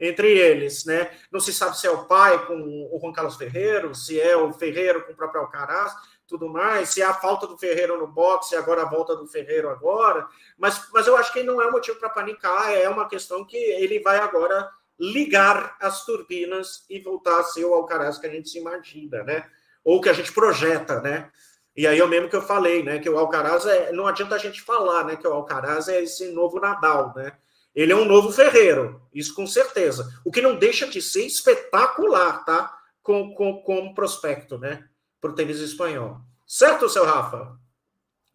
Entre eles, né? Não se sabe se é o pai com o Juan Carlos Ferreiro, se é o Ferreiro com o próprio Alcaraz, tudo mais, se há falta do Ferreiro no boxe, agora a volta do Ferreiro agora, mas, mas eu acho que não é motivo para panicar, é uma questão que ele vai agora ligar as turbinas e voltar a ser o Alcaraz que a gente se imagina, né? Ou que a gente projeta, né? E aí eu mesmo que eu falei, né? Que o Alcaraz é. Não adianta a gente falar, né? Que o Alcaraz é esse novo Nadal, né? Ele é um novo Ferreiro, isso com certeza. O que não deixa de ser espetacular, tá? Com, com, com prospecto, né? Para o tênis espanhol. Certo, seu Rafa?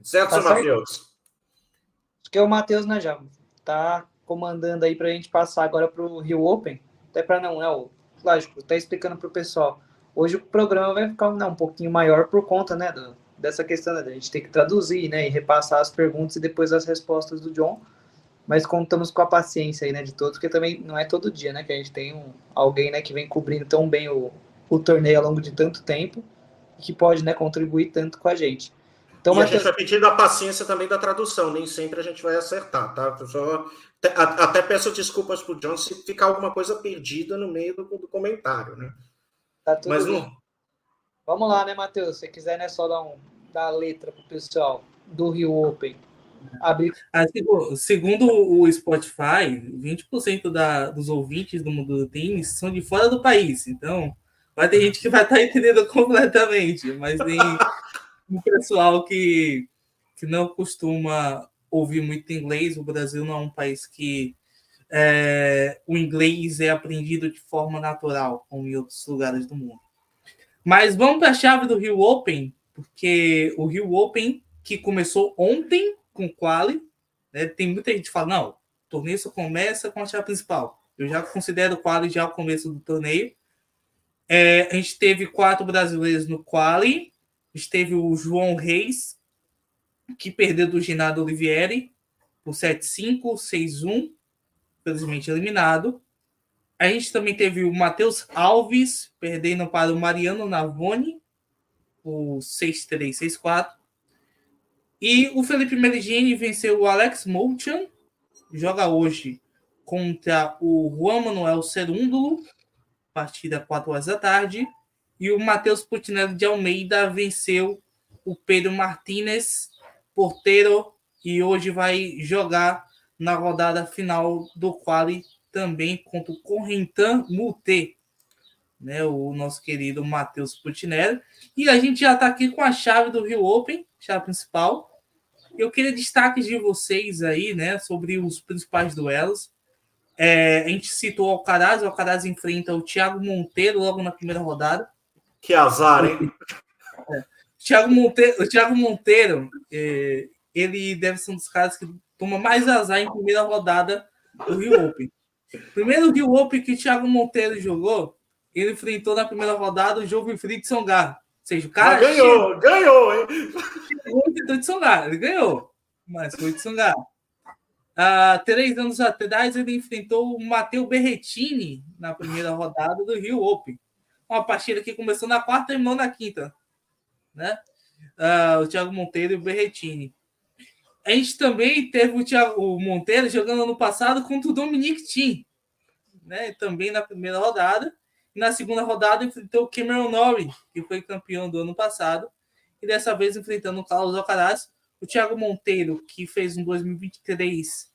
Certo, tá seu Matheus? Acho que é o Matheus, né, já? Tá comandando aí para a gente passar agora para o Rio Open. Até para não, é o. Lógico, tá explicando para o pessoal. Hoje o programa vai ficar né, um pouquinho maior por conta, né, do, dessa questão né, da gente ter que traduzir, né, e repassar as perguntas e depois as respostas do John mas contamos com a paciência aí, né, de todos, porque também não é todo dia, né, que a gente tem um, alguém, né, que vem cobrindo tão bem o, o torneio ao longo de tanto tempo que pode, né, contribuir tanto com a gente. Então, e a gente vai pedir a paciência também da tradução, nem sempre a gente vai acertar, tá? Só, até peço desculpas pro John se ficar alguma coisa perdida no meio do, do comentário, né? Tá tudo Mas não... Vamos lá, né, Matheus? Se quiser, né, só dar, um, dar a letra pro pessoal do Rio Open. Abrir. segundo o Spotify, 20% da, dos ouvintes do mundo do tênis são de fora do país. Então, vai ter gente que vai estar tá entendendo completamente, mas tem um pessoal que, que não costuma ouvir muito inglês. O Brasil não é um país que é, o inglês é aprendido de forma natural, como em outros lugares do mundo. Mas vamos para a chave do Rio Open, porque o Rio Open, que começou ontem, com quali, né? Tem muita gente que fala, não, o torneio só começa com a chave principal. Eu já considero o quali já o começo do torneio. É, a gente teve quatro brasileiros no quali. A gente teve o João Reis, que perdeu do Ginado Olivieri por 7-5, 6-1, felizmente eliminado. A gente também teve o Matheus Alves, perdendo para o Mariano Navoni por 6-3, 6-4. E o Felipe Meligeni venceu o Alex Molchan, joga hoje contra o Juan Manuel Cerúndulo, partida 4 horas da tarde. E o Matheus Putinelli de Almeida venceu o Pedro Martinez, porteiro, e hoje vai jogar na rodada final do quali também contra o Correntan Mute, né, o nosso querido Matheus Putinelli. E a gente já está aqui com a chave do Rio Open, chave principal. Eu queria destaques de vocês aí, né, sobre os principais duelos. É, a gente citou o Alcaraz, o Alcaraz enfrenta o Thiago Monteiro logo na primeira rodada. Que azar, hein? É. Thiago Monteiro, o Thiago Monteiro, é, ele deve ser um dos caras que toma mais azar em primeira rodada do Rio Open. Primeiro Rio Open que o Thiago Monteiro jogou, ele enfrentou na primeira rodada o Jogo Friedson Gar seja, o cara. Mas ganhou, chegou, ganhou, hein? Chegou de Tsonga, ele ganhou, mas foi de Tsonga. Há três anos atrás, ele enfrentou o Matteo Berretini na primeira rodada do Rio Open. Uma partida que começou na quarta e terminou na quinta. Né? Uh, o Thiago Monteiro e o Berretini. A gente também teve o, Thiago, o Monteiro jogando ano passado contra o Dominic Thiem, né? também na primeira rodada. E na segunda rodada enfrentou o Cameron Norrie, que foi campeão do ano passado. E dessa vez enfrentando o Carlos Alcaraz. O Thiago Monteiro, que fez um 2023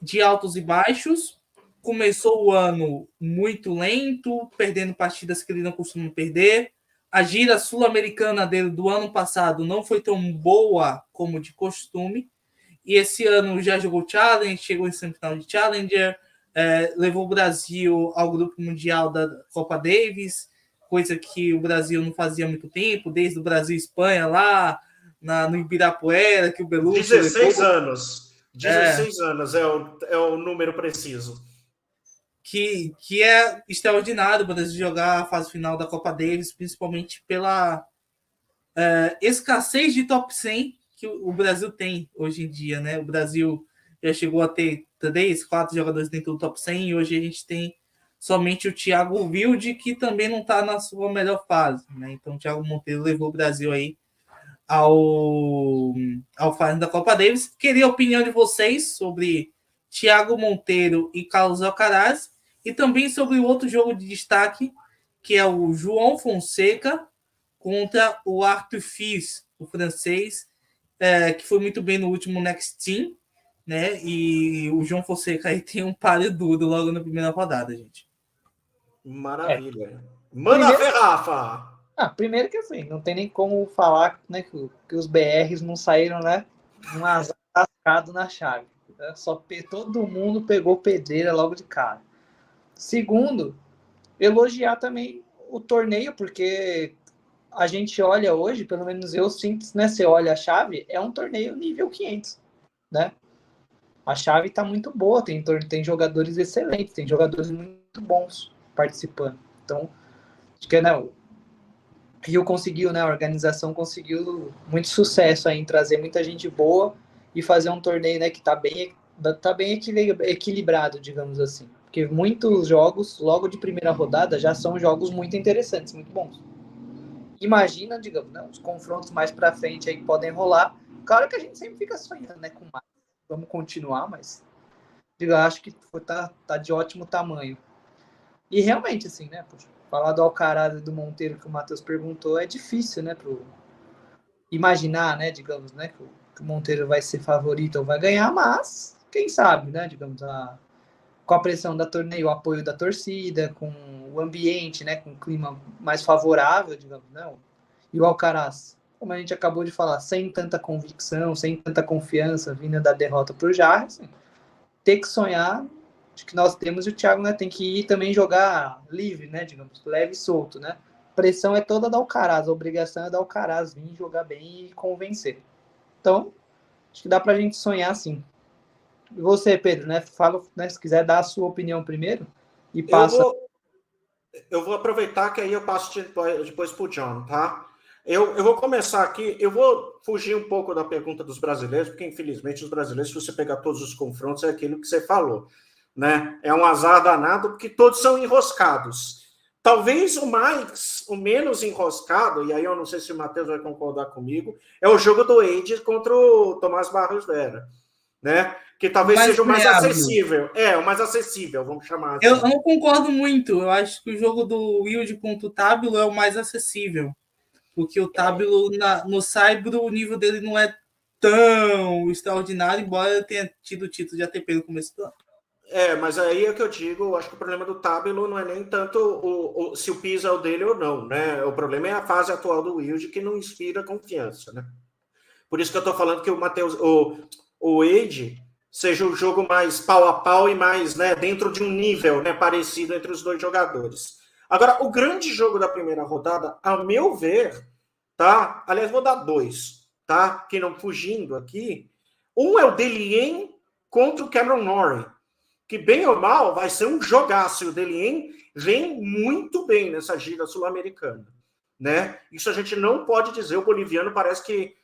de altos e baixos. Começou o ano muito lento, perdendo partidas que ele não costuma perder. A gira sul-americana dele do ano passado não foi tão boa como de costume. E esse ano já jogou Challenge, chegou em semifinal de Challenger, é, levou o Brasil ao grupo mundial da Copa Davis, coisa que o Brasil não fazia há muito tempo, desde o Brasil Espanha lá na, no Ibirapuera, que o Belucci 16 levou. anos. 16 é, anos é o, é o número preciso. Que, que é extraordinário o Brasil jogar a fase final da Copa Davis, principalmente pela é, escassez de top 100 que o Brasil tem hoje em dia, né? O Brasil já chegou a ter três, quatro jogadores dentro do top 100 e hoje a gente tem somente o Thiago Wilde, que também não está na sua melhor fase. Né? Então, o Thiago Monteiro levou o Brasil aí ao, ao fase da Copa Davis. Queria a opinião de vocês sobre Thiago Monteiro e Carlos Alcaraz e também sobre o outro jogo de destaque, que é o João Fonseca contra o Arthur Fils, o francês, é, que foi muito bem no último Next Team, né? E o João Fonseca aí tem um páreo duro logo na primeira rodada, gente. Maravilha. É. Manda primeiro! Ah, primeiro que assim, não tem nem como falar né, que, que os BRs não saíram, né? Um azar na chave. Né? Só todo mundo pegou pedreira logo de cara. Segundo, elogiar também o torneio, porque a gente olha hoje, pelo menos eu sinto, né? Você olha a chave, é um torneio nível 500, né? A chave está muito boa, tem, tem jogadores excelentes, tem jogadores muito bons participando. Então, acho que né, o Rio conseguiu, né? A organização conseguiu muito sucesso aí em trazer muita gente boa e fazer um torneio, né? Que está bem, tá bem equilibrado, digamos assim. Porque muitos jogos, logo de primeira rodada, já são jogos muito interessantes, muito bons imagina, digamos, né, os confrontos mais para frente aí que podem rolar. Claro que a gente sempre fica sonhando, né, com mais. Vamos continuar, mas digo, acho que tá, tá de ótimo tamanho. E realmente, assim, né, poxa, falar do Alcaraz e do Monteiro que o Matheus perguntou é difícil, né, pro imaginar, né, digamos, né, que o, Monteiro vai ser favorito ou vai ganhar, mas quem sabe, né, digamos, a, com a pressão da torneio, o apoio da torcida, com o ambiente, né, com o clima mais favorável, digamos, não. E o Alcaraz, como a gente acabou de falar, sem tanta convicção, sem tanta confiança vinda da derrota para o Jarre, ter que sonhar que nós temos e o Thiago né, tem que ir também jogar livre, né, digamos, leve e solto, né. Pressão é toda da Alcaraz, a obrigação é da Alcaraz vir jogar bem e convencer. Então, acho que dá para a gente sonhar assim. E você, Pedro, né, fala, né, se quiser dar a sua opinião primeiro e passa... Eu vou eu vou aproveitar que aí eu passo depois para o John, tá? Eu, eu vou começar aqui, eu vou fugir um pouco da pergunta dos brasileiros, porque infelizmente os brasileiros, se você pegar todos os confrontos, é aquilo que você falou, né? É um azar danado, porque todos são enroscados. Talvez o mais, o menos enroscado, e aí eu não sei se o Matheus vai concordar comigo, é o jogo do Age contra o Tomás Barros Vera, né? que talvez mais seja o mais acessível. É, o mais acessível, vamos chamar assim. Eu não concordo muito. Eu acho que o jogo do Wild contra o Tábulo é o mais acessível. Porque o Tábulo no Saibro, o nível dele não é tão extraordinário, embora tenha tido o título de ATP no começo do ano. É, mas aí é que eu digo, eu acho que o problema do Tábulo não é nem tanto o, o, se o piso é o dele ou não, né? O problema é a fase atual do Wild que não inspira confiança, né? Por isso que eu tô falando que o Matheus, o, o Age, seja o jogo mais pau a pau e mais né, dentro de um nível né, parecido entre os dois jogadores. Agora, o grande jogo da primeira rodada, a meu ver, tá? Aliás, vou dar dois, tá? Que não fugindo aqui. Um é o Delien contra o Cameron Norrie, que bem ou mal vai ser um jogaço. E o Delien vem muito bem nessa gira sul-americana, né? Isso a gente não pode dizer. O boliviano parece que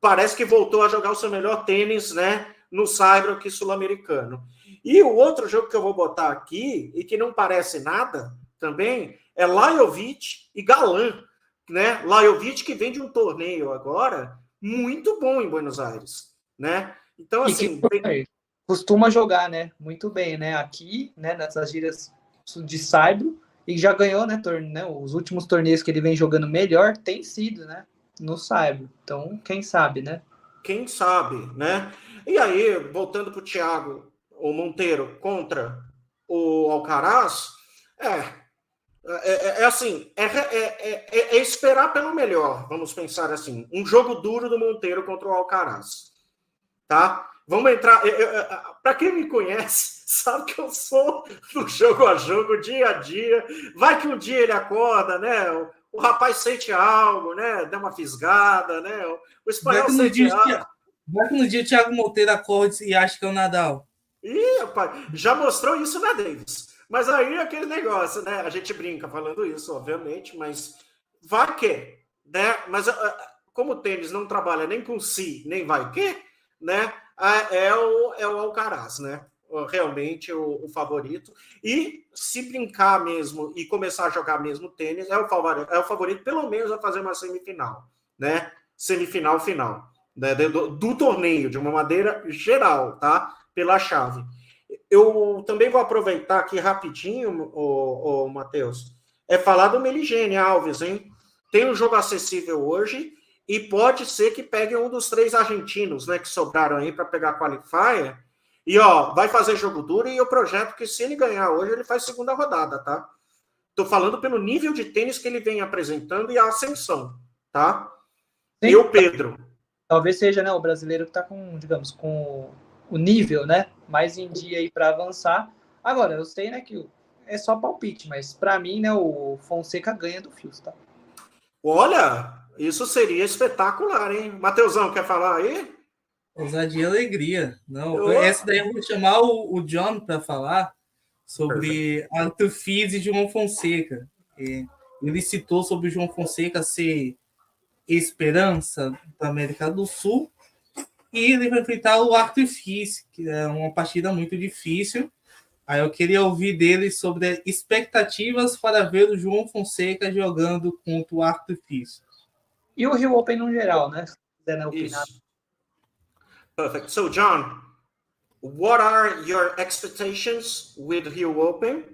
parece que voltou a jogar o seu melhor tênis, né? no Cyber que sul-americano. E o outro jogo que eu vou botar aqui, e que não parece nada também, é Lajovic e Galan. Né? Lajovic que vem de um torneio agora muito bom em Buenos Aires. Né? Então, assim. Costuma jogar, né? Muito bem, né? Aqui, né? Nessas gírias de Saibro, e já ganhou, né, torne... Né? Os últimos torneios que ele vem jogando melhor tem sido, né? No Saibro. Então, quem sabe, né? Quem sabe, né? E aí, voltando para o Thiago, o Monteiro contra o Alcaraz, é, é, é, é assim, é, é, é, esperar pelo melhor, vamos pensar assim. Um jogo duro do Monteiro contra o Alcaraz. Tá? Vamos entrar. Para quem me conhece, <laughs> sabe que eu sou do jogo a jogo, dia a dia. Vai que um dia ele acorda, né? O, o rapaz sente algo, né? Dá uma fisgada, né? O espanhol sente algo. Vai que no dia o Thiago Monteiro acorde e acha que é o Nadal. Ih, rapaz, já mostrou isso na Davis. Mas aí é aquele negócio, né? A gente brinca falando isso, obviamente, mas vai que, né? Mas ah, ah, como o tênis não trabalha nem com si, nem vai que, né? É o, é o Alcaraz, né? Realmente o, o, favorito. E se brincar mesmo e começar a jogar mesmo tênis, é o favorito, é o favorito pelo menos a fazer uma semifinal, né? Semifinal final né, do, do, torneio, de uma maneira geral, tá? Pela chave. Eu também vou aproveitar aqui rapidinho, o, o Matheus, é falar do Meligene Alves, hein? tem um jogo acessível hoje e pode ser que pegue um dos três argentinos, né, que sobraram aí para pegar qualifier. E ó, vai fazer jogo duro e eu projeto que se ele ganhar hoje, ele faz segunda rodada, tá? Tô falando pelo nível de tênis que ele vem apresentando e a ascensão, tá? Sim. E o Pedro. Talvez seja, né, o brasileiro que tá com, digamos, com o nível, né, mais em dia aí para avançar. Agora, eu sei, né, que é só palpite, mas para mim, né, o Fonseca ganha do Fios, tá? Olha, isso seria espetacular, hein? Mateusão, quer falar aí? Ousadia e alegria. Não, eu... essa daí eu vou chamar o, o John para falar sobre Arthur Fiz e João Fonseca. Ele citou sobre o João Fonseca ser esperança da América do Sul e ele vai enfrentar o Arthur que é uma partida muito difícil. Aí eu queria ouvir dele sobre expectativas para ver o João Fonseca jogando contra o Arthur. E o Rio Open no geral, né? Opinar. Perfect. So, John, what are your expectations with Rio Open?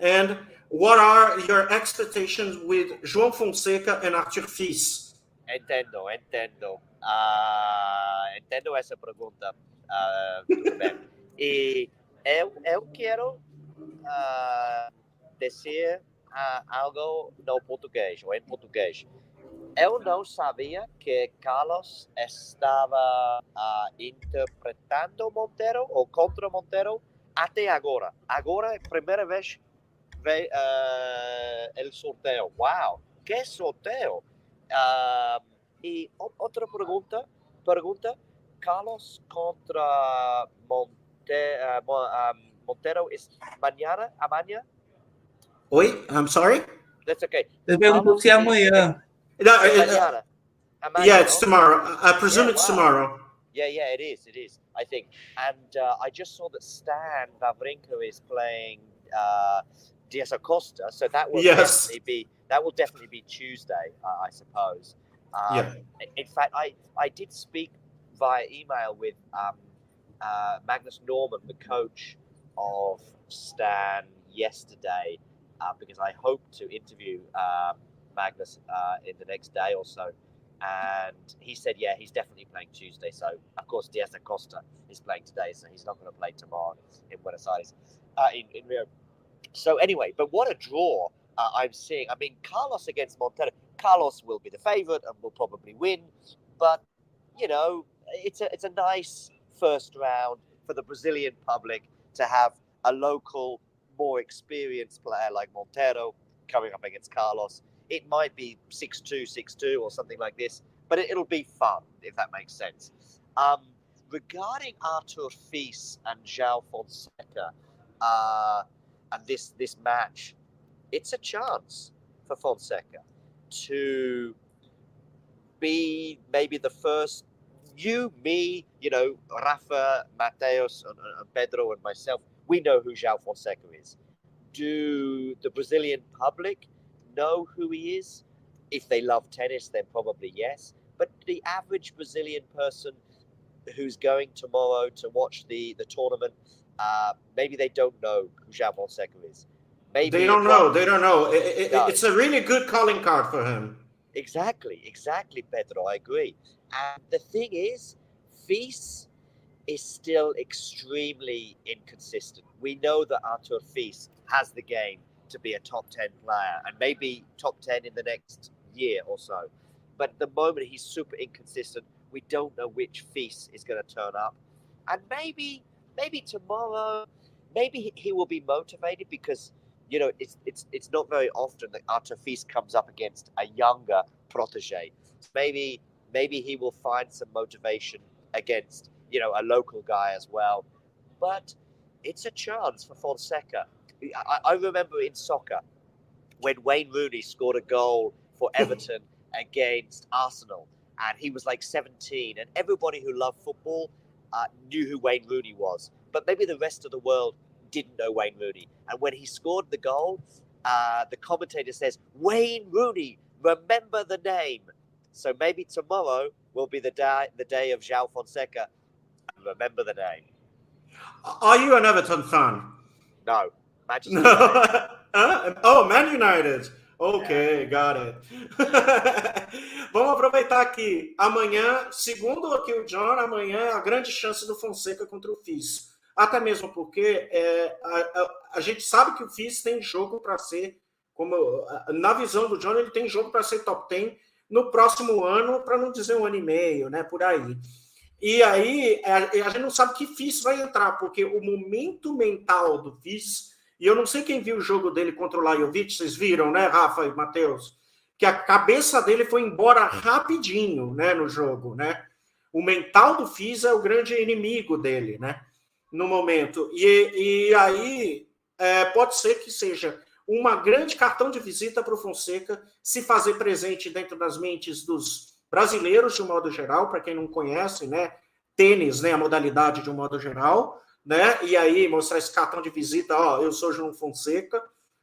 And what are your expectations with João Fonseca and Arthur Fils? Entendo, entendo. Uh, entendo essa pergunta. Uh, e eu, eu quero uh, dizer uh, algo no português, ou em português. Eu não sabia que Carlos estava uh, interpretando Monteiro ou contra Monteiro até agora. Agora é a primeira vez vê uh, o sorteio. Uau, que sorteio! Uh, e outra pergunta, pergunta, Carlos contra Monte, uh, Monteiro amanhã? amanhã? Oi, I'm sorry? That's okay. Pergunto se amanhã. No, uh, yeah, it's tomorrow. I presume yeah, it's wow. tomorrow. Yeah, yeah, it is. It is. I think. And uh, I just saw that Stan Wawrinka is playing uh, Diaz Acosta, so that will yes. definitely be that will definitely be Tuesday, uh, I suppose. Um, yeah. In fact, I I did speak via email with um, uh, Magnus Norman, the coach of Stan, yesterday, uh, because I hope to interview. Um, Magnus uh, in the next day or so. And he said, yeah, he's definitely playing Tuesday. So, of course, Diaz Costa is playing today, so he's not going to play tomorrow in Buenos Aires, uh, in, in Rio. So, anyway, but what a draw uh, I'm seeing. I mean, Carlos against Montero. Carlos will be the favorite and will probably win. But, you know, it's a, it's a nice first round for the Brazilian public to have a local, more experienced player like Montero coming up against Carlos it might be 6-2, 6-2 or something like this, but it, will be fun, if that makes sense. Um, regarding Artur Fils and João Fonseca uh, and this, this match, it's a chance for Fonseca to be maybe the first you, me, you know, Rafa, Mateos, and, and Pedro, and myself, we know who João Fonseca is. Do the Brazilian public know who he is. If they love tennis, then probably yes. But the average Brazilian person who's going tomorrow to watch the the tournament, uh, maybe they don't know who João Fonseca is. Maybe they don't know. They don't know. It, it, it's a really good calling card for him. Exactly, exactly, Pedro. I agree. And the thing is, Fis is still extremely inconsistent. We know that Artur Fis has the game to be a top 10 player and maybe top 10 in the next year or so. But at the moment, he's super inconsistent. We don't know which feast is going to turn up. And maybe, maybe tomorrow, maybe he will be motivated because, you know, it's it's it's not very often that Artur Feast comes up against a younger protege. Maybe maybe he will find some motivation against, you know, a local guy as well. But it's a chance for Fonseca I, I remember in soccer when Wayne Rooney scored a goal for <laughs> Everton against Arsenal, and he was like 17, and everybody who loved football uh, knew who Wayne Rooney was, but maybe the rest of the world didn't know Wayne Rooney. And when he scored the goal, uh, the commentator says, "Wayne Rooney, remember the name." So maybe tomorrow will be the day the day of João Fonseca. Remember the name. Are you an Everton fan? No. Uh, <laughs> oh, Man United. Ok, got it. <laughs> Vamos aproveitar aqui. Amanhã, segundo aqui o John, amanhã é a grande chance do Fonseca contra o FIS. Até mesmo porque é, a, a, a, gente sabe que o FIS tem jogo para ser, como na visão do John, ele tem jogo para ser top 10 no próximo ano, para não dizer um ano e meio, né? Por aí. E aí a, a gente não sabe que FIS vai entrar, porque o momento mental do FIS e eu não sei quem viu o jogo dele contra o Lajovic, vocês viram, né, Rafa e Matheus? Que a cabeça dele foi embora rapidinho, né, no jogo, né? O mental do Fisa é o grande inimigo dele, né? No momento. E, e aí é, pode ser que seja uma grande cartão de visita para o Fonseca se fazer presente dentro das mentes dos brasileiros, de um modo geral, para quem não conhece, né? Tênis, né? A modalidade de um modo geral né? E aí mostrar esse cartão de visita, ó, eu sou João Fonseca,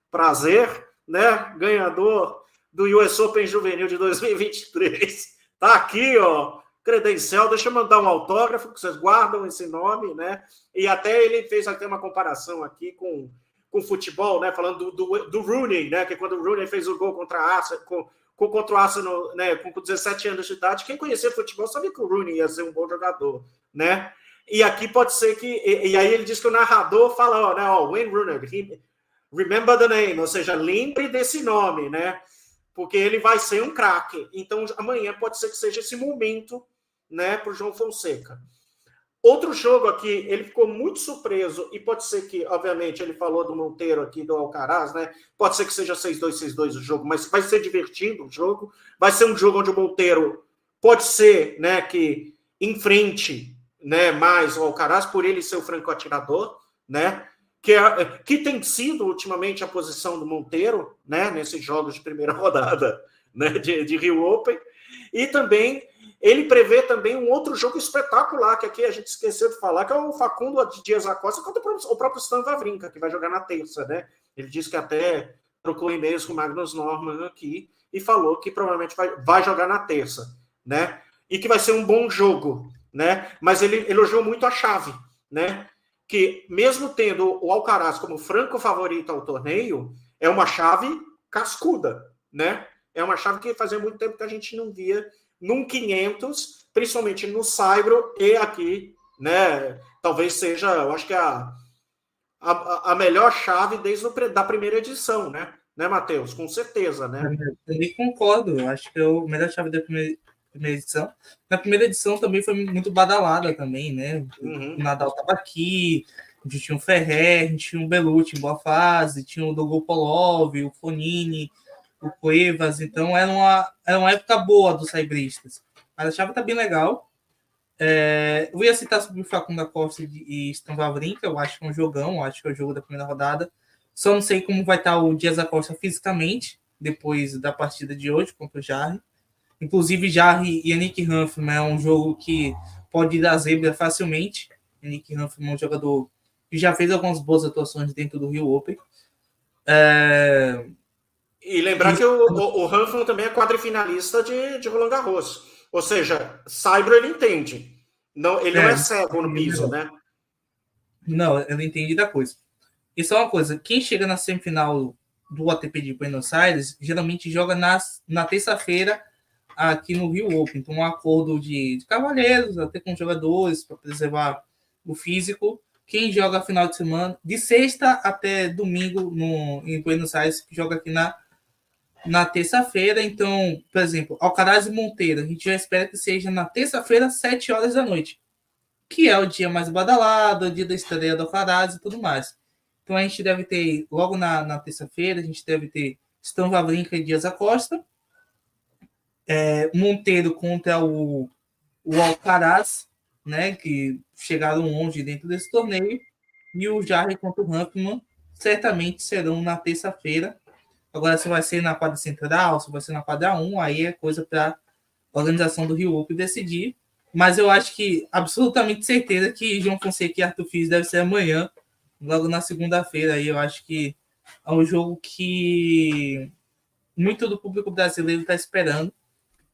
prazer, né? Ganhador do US Open Juvenil de 2023. Tá aqui, ó, credencial. Deixa eu mandar um autógrafo que vocês guardam esse nome, né? E até ele fez até uma comparação aqui com com futebol, né? Falando do, do, do Rooney, né? Que quando o Rooney fez o gol contra a com, com, contra o Arsenal, né? Com 17 anos de idade, quem conhecia futebol sabia que o Rooney ia ser um bom jogador, né? E aqui pode ser que. E, e aí ele diz que o narrador fala, ó, né, ó, Wayne Rooney, remember the name, ou seja, lembre desse nome, né? Porque ele vai ser um craque. Então amanhã pode ser que seja esse momento, né, para o João Fonseca. Outro jogo aqui, ele ficou muito surpreso, e pode ser que, obviamente, ele falou do Monteiro aqui, do Alcaraz, né? Pode ser que seja 6-2, 6-2 o jogo, mas vai ser divertido o jogo. Vai ser um jogo onde o Monteiro pode ser, né, que enfrente né, mais o Alcaraz por ele ser o franco atirador, né? Que, é, que tem sido ultimamente a posição do Monteiro, né, nesses jogos de primeira <laughs> rodada, né, de, de Rio Open. E também ele prevê também um outro jogo espetacular, que aqui a gente esqueceu de falar, que é o Facundo Dias Acosta contra o próprio Stan Wawrinka, que vai jogar na terça, né? Ele disse que até trocou e-mails com o Magnus Norman aqui e falou que provavelmente vai, vai jogar na terça, né? E que vai ser um bom jogo, né? Mas ele elogiou muito a chave, né? Que mesmo tendo o Alcaraz como franco favorito ao torneio, é uma chave cascuda, né? É uma chave que fazia muito tempo que a gente não via num 500, principalmente no Saibro e aqui, né? Talvez seja, eu acho que a, a, a melhor chave desde a da primeira edição, né? Né, Matheus? Com certeza, né? Eu também concordo. Eu acho que é a melhor chave da primeira primeira edição. Na primeira edição também foi muito badalada também, né? Uhum. O Nadal estava aqui, a gente tinha o Ferrer, a gente tinha o Belucci em boa fase, tinha o Dogopolov, o Fonini, o Cuevas, então era uma, era uma época boa dos saibristas. Mas a chave tá bem legal. É, eu ia citar sobre o Facundo Costa e Stan Wawrinka, eu acho que é um jogão, acho que é o jogo da primeira rodada. Só não sei como vai estar o Dias Acosta fisicamente, depois da partida de hoje contra o Jarre. Inclusive, e Yannick Hanfman é um jogo que pode dar zebra facilmente. Yannick Hanfman é um jogador que já fez algumas boas atuações dentro do Rio Open. É... E lembrar e... que o, o, o Hanfman também é quadrifinalista de, de Roland Garros. Ou seja, Saibro ele entende. Não, ele é, não é cego no piso, né? Não, ele entende da coisa. E só uma coisa, quem chega na semifinal do ATP de Buenos Aires geralmente joga nas, na terça-feira aqui no Rio Open. Então, um acordo de, de cavalheiros, até com jogadores, para preservar o físico. Quem joga final de semana, de sexta até domingo no, em Buenos Aires, joga aqui na, na terça-feira. Então, por exemplo, Alcaraz e Monteiro, a gente já espera que seja na terça-feira, 7 horas da noite, que é o dia mais badalado, o dia da estreia do Alcaraz e tudo mais. Então, a gente deve ter, logo na, na terça-feira, a gente deve ter Stan Wawrinka e Dias Acosta é, Monteiro contra o, o Alcaraz, né, que chegaram longe dentro desse torneio, e o Jarre contra o Rampman certamente serão na terça-feira. Agora, se vai ser na quadra central, se vai ser na quadra 1, aí é coisa para a organização do Rio Open decidir. Mas eu acho que, absolutamente certeza, que João Fonseca e Arthur Fiz deve ser amanhã, logo na segunda-feira. Aí eu acho que é um jogo que muito do público brasileiro está esperando.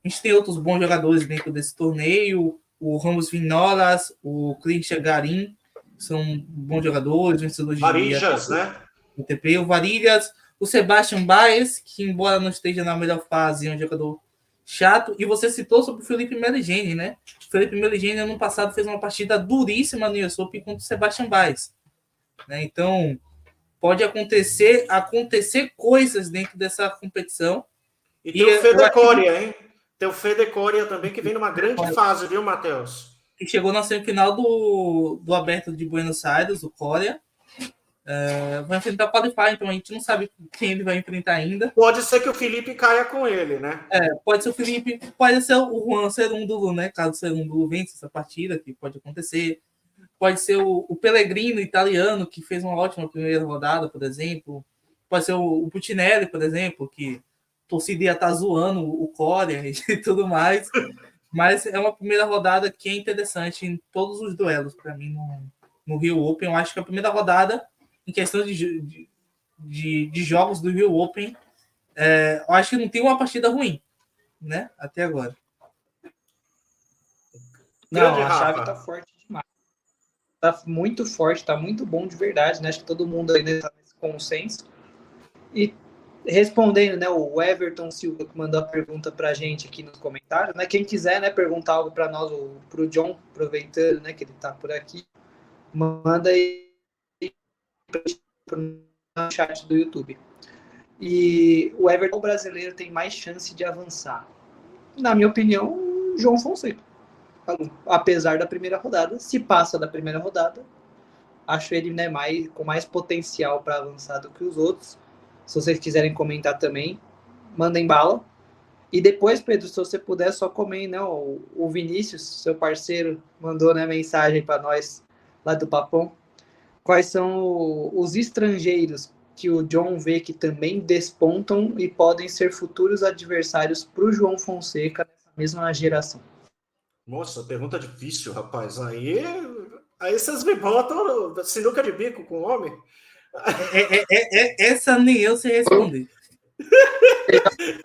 A gente tem outros bons jogadores dentro desse torneio, o Ramos Vinolas, o Christian Garim, são bons jogadores, vencedores Varilhas, de né? UTP, o Varilhas, o Sebastian Baez, que embora não esteja na melhor fase, é um jogador chato. E você citou sobre o Felipe Meligeni, né? O Felipe Meligeni, ano passado, fez uma partida duríssima no US Open contra o Sebastian Baez. Né? Então, pode acontecer acontecer coisas dentro dessa competição. E tem e o Fedecoria, hein? Tem o Fedecoria também, que vem numa grande fase, viu, Matheus? Que chegou na semifinal do, do Aberto de Buenos Aires, o Coreia. É, vai enfrentar o Qualify, então a gente não sabe quem ele vai enfrentar ainda. Pode ser que o Felipe caia com ele, né? É, pode ser o Felipe, pode ser o Juan Serúndulo, né? Caso o Serúndulo vença essa partida, que pode acontecer. Pode ser o, o Pellegrino italiano, que fez uma ótima primeira rodada, por exemplo. Pode ser o, o Putinelli, por exemplo, que torcida ia estar tá zoando o Coreia <laughs> e tudo mais. Mas é uma primeira rodada que é interessante em todos os duelos, para mim, no, no Rio Open. Eu acho que a primeira rodada em questão de, de, de jogos do Rio Open, é, eu acho que não tem uma partida ruim, né? Até agora. Não, a chave tá forte demais. Tá muito forte, tá muito bom de verdade, né? Acho que todo mundo ainda tá nesse consenso. E respondendo, né, o Everton Silva que mandou a pergunta pra gente aqui nos comentários, né? Quem quiser, né, perguntar algo para nós, o, pro John, aproveitando, né, que ele tá por aqui, manda aí no chat do YouTube. E o Everton brasileiro tem mais chance de avançar. Na minha opinião, João Fonseca. Apesar da primeira rodada, se passa da primeira rodada, acho ele né, mais, com mais potencial para avançar do que os outros. Se vocês quiserem comentar também, mandem bala. E depois, Pedro, se você puder, só comentem, né? O Vinícius, seu parceiro, mandou né, mensagem para nós lá do Papão quais são os estrangeiros que o John vê que também despontam e podem ser futuros adversários para o João Fonseca nessa mesma geração? Nossa, pergunta difícil, rapaz. Aí, aí vocês me botam sinuca de bico com o homem. É, é, é, é essa nem eu sei responder.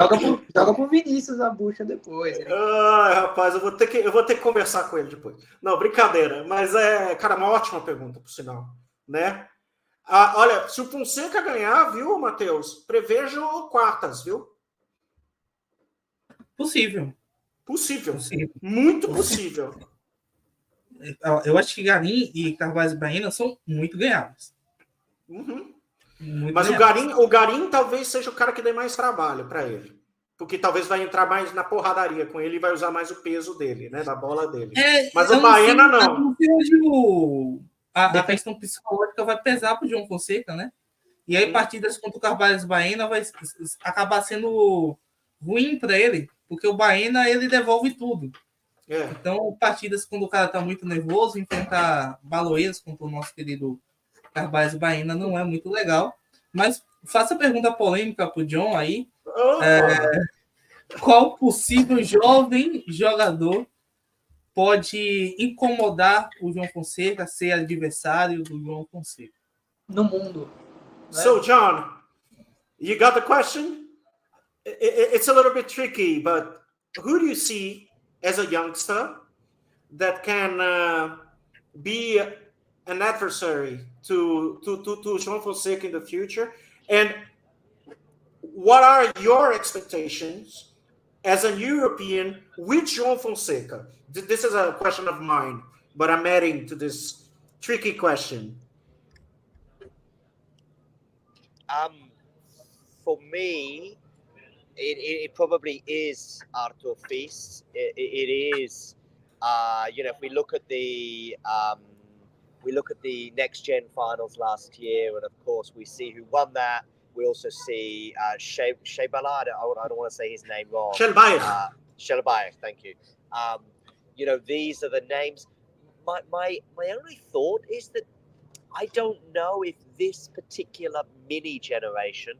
joga, pro, joga pro Vinícius a bucha depois. Né? Ai, rapaz, eu vou, ter que, eu vou ter que conversar com ele depois. Não, brincadeira. Mas é, cara, uma ótima pergunta, por sinal né? Ah, olha, se o Fonseca ganhar, viu, Matheus? Prevejo quartas, viu? Possível. Possível. possível. Muito possível. Eu acho que Garim e Carvalho Baena são muito ganháveis. Uhum. Mas o Garim, o Garim talvez seja o cara que dê mais trabalho para ele. Porque talvez vai entrar mais na porradaria com ele e vai usar mais o peso dele, né? Da bola dele. É, Mas o Baena não. não. O, a, a questão psicológica vai pesar para o João Fonseca, né? E aí, partidas contra o Carvalho Baena vai acabar sendo ruim para ele, porque o Baena ele devolve tudo. É. Então, partidas quando o cara tá muito nervoso, enfrentar baloeiros contra o nosso querido Carvalho Baena não é muito legal. Mas faça a pergunta polêmica para o John aí. É, qual possível jovem jogador pode incomodar o João Fonseca, ser adversário do João Fonseca. No mundo. Né? So, John, you got the question? It's a little bit tricky, but who do you see as a youngster that can uh, be an adversary to, to, to, to João Fonseca in the future? And what are your expectations as a European with João Fonseca? This is a question of mine, but I'm adding to this tricky question. Um, for me, it, it, it probably is Artur Fils. It, it is, uh, you know, if we look at the um, we look at the next gen finals last year, and of course we see who won that. We also see uh, Shea, Shea Ballard. I, I don't want to say his name wrong. Shelbayek. Uh, thank you. Um, you know, these are the names. My, my, my only thought is that I don't know if this particular mini generation,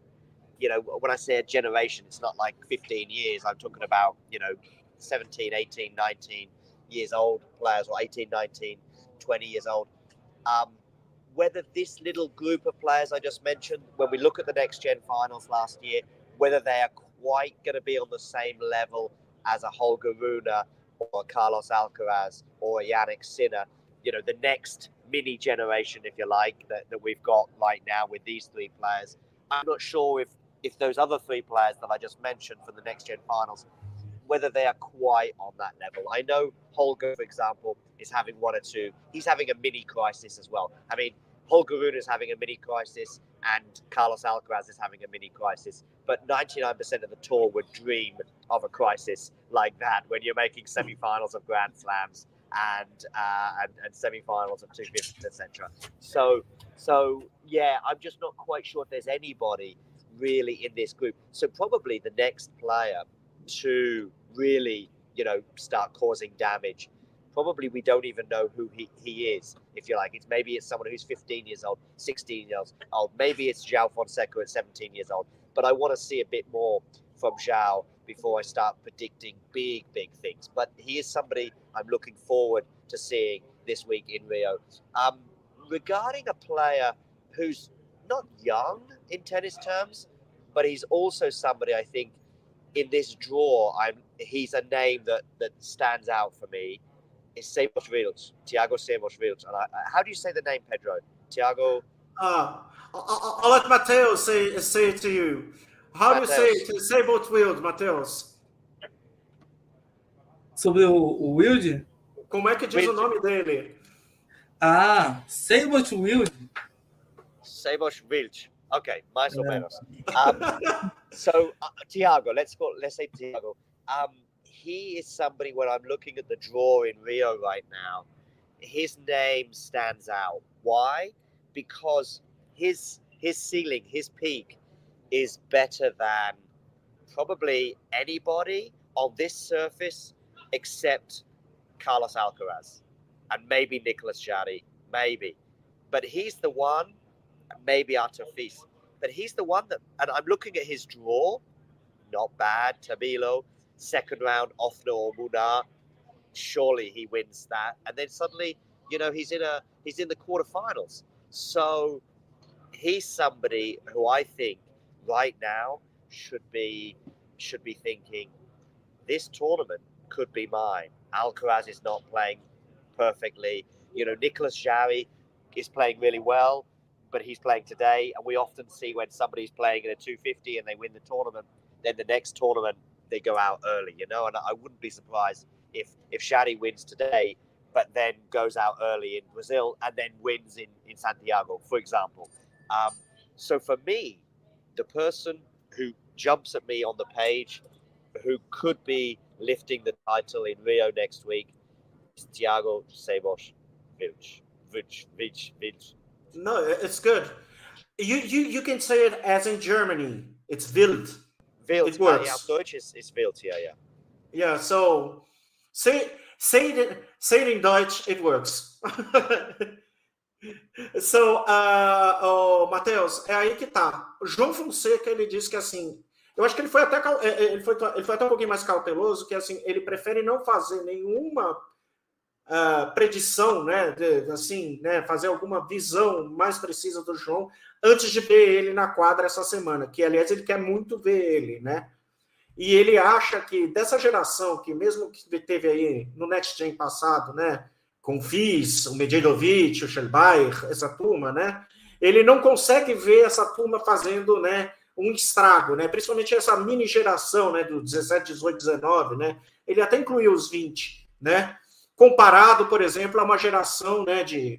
you know, when I say a generation, it's not like 15 years. I'm talking about, you know, 17, 18, 19 years old players or 18, 19, 20 years old. Um, whether this little group of players I just mentioned, when we look at the next gen finals last year, whether they are quite going to be on the same level as a Holger Rune or Carlos Alcaraz or Yannick Sinner, you know, the next mini generation, if you like, that, that we've got right now with these three players. I'm not sure if if those other three players that I just mentioned for the next gen finals, whether they are quite on that level. I know Holger, for example, is having one or two. He's having a mini crisis as well. I mean, Holger Rune is having a mini crisis, and Carlos Alcaraz is having a mini crisis. But 99% of the tour would dream of a crisis like that when you're making semi-finals of Grand Slams and uh, and, and semi-finals of 250, etc. So so yeah, I'm just not quite sure if there's anybody really in this group. So probably the next player to really you know start causing damage. Probably we don't even know who he, he is, if you like. It's maybe it's someone who's 15 years old, 16 years old. Maybe it's João Fonseca at 17 years old. But I want to see a bit more from Zhao before I start predicting big, big things. But he is somebody I'm looking forward to seeing this week in Rio. Um, regarding a player who's not young in tennis terms, but he's also somebody I think in this draw, I'm he's a name that that stands out for me. Is Sebos Vilch, Tiago Sebos Vilch. And I, how do you say the name, Pedro? Tiago. Uh, I'll, I'll let Mateo say say it to you. How Mateus. do you say it? Say both Wild, Mateus. Sobre o, o Wild? Como é que diz Wild. o nome dele? Ah, Sabot Wild. Sabot Wild. Okay, mais or menos. Um, so uh, Tiago, let's go. Let's say Tiago. Um, he is somebody when I'm looking at the draw in Rio right now. His name stands out. Why? Because his his ceiling, his peak, is better than probably anybody on this surface except Carlos Alcaraz and maybe Nicholas Jarry, maybe. But he's the one, maybe Artefis, but he's the one that, and I'm looking at his draw, not bad. Tabilo, second round, Offner or Munar, surely he wins that. And then suddenly, you know, he's in a he's in the quarterfinals. So he's somebody who I think right now should be should be thinking this tournament could be mine. Alcaraz is not playing perfectly. You know, Nicholas Jarry is playing really well, but he's playing today. And we often see when somebody's playing in a 250 and they win the tournament, then the next tournament they go out early. You know, and I wouldn't be surprised if if Shadi wins today, but then goes out early in Brazil and then wins in in Santiago, for example. Um, so for me, the person who jumps at me on the page, who could be lifting the title in Rio next week, is Thiago Sebos Vilch. Vilch, Vilch, Vilch. No, it's good. You, you you can say it as in Germany. It's Wild. Wild. It works. Yeah, Deutsch is, is Wild. Yeah, yeah. Yeah. So say say it say it in Deutsch. It works. <laughs> So, uh, oh, Matheus, é aí que tá. João Fonseca, ele disse que assim, eu acho que ele foi até é, é, ele foi, ele foi até um pouquinho mais cauteloso, que assim, ele prefere não fazer nenhuma uh, predição, né, de, assim, né, fazer alguma visão mais precisa do João antes de ver ele na quadra essa semana, que aliás ele quer muito ver ele, né? E ele acha que dessa geração que mesmo que teve aí no Next Gen passado, né, com o Fis, o Medjedovic, o Schelbaer, essa turma, né? Ele não consegue ver essa turma fazendo, né, um estrago, né? Principalmente essa mini geração, né, do 17, 18, 19, né? Ele até incluiu os 20, né? Comparado, por exemplo, a uma geração, né, de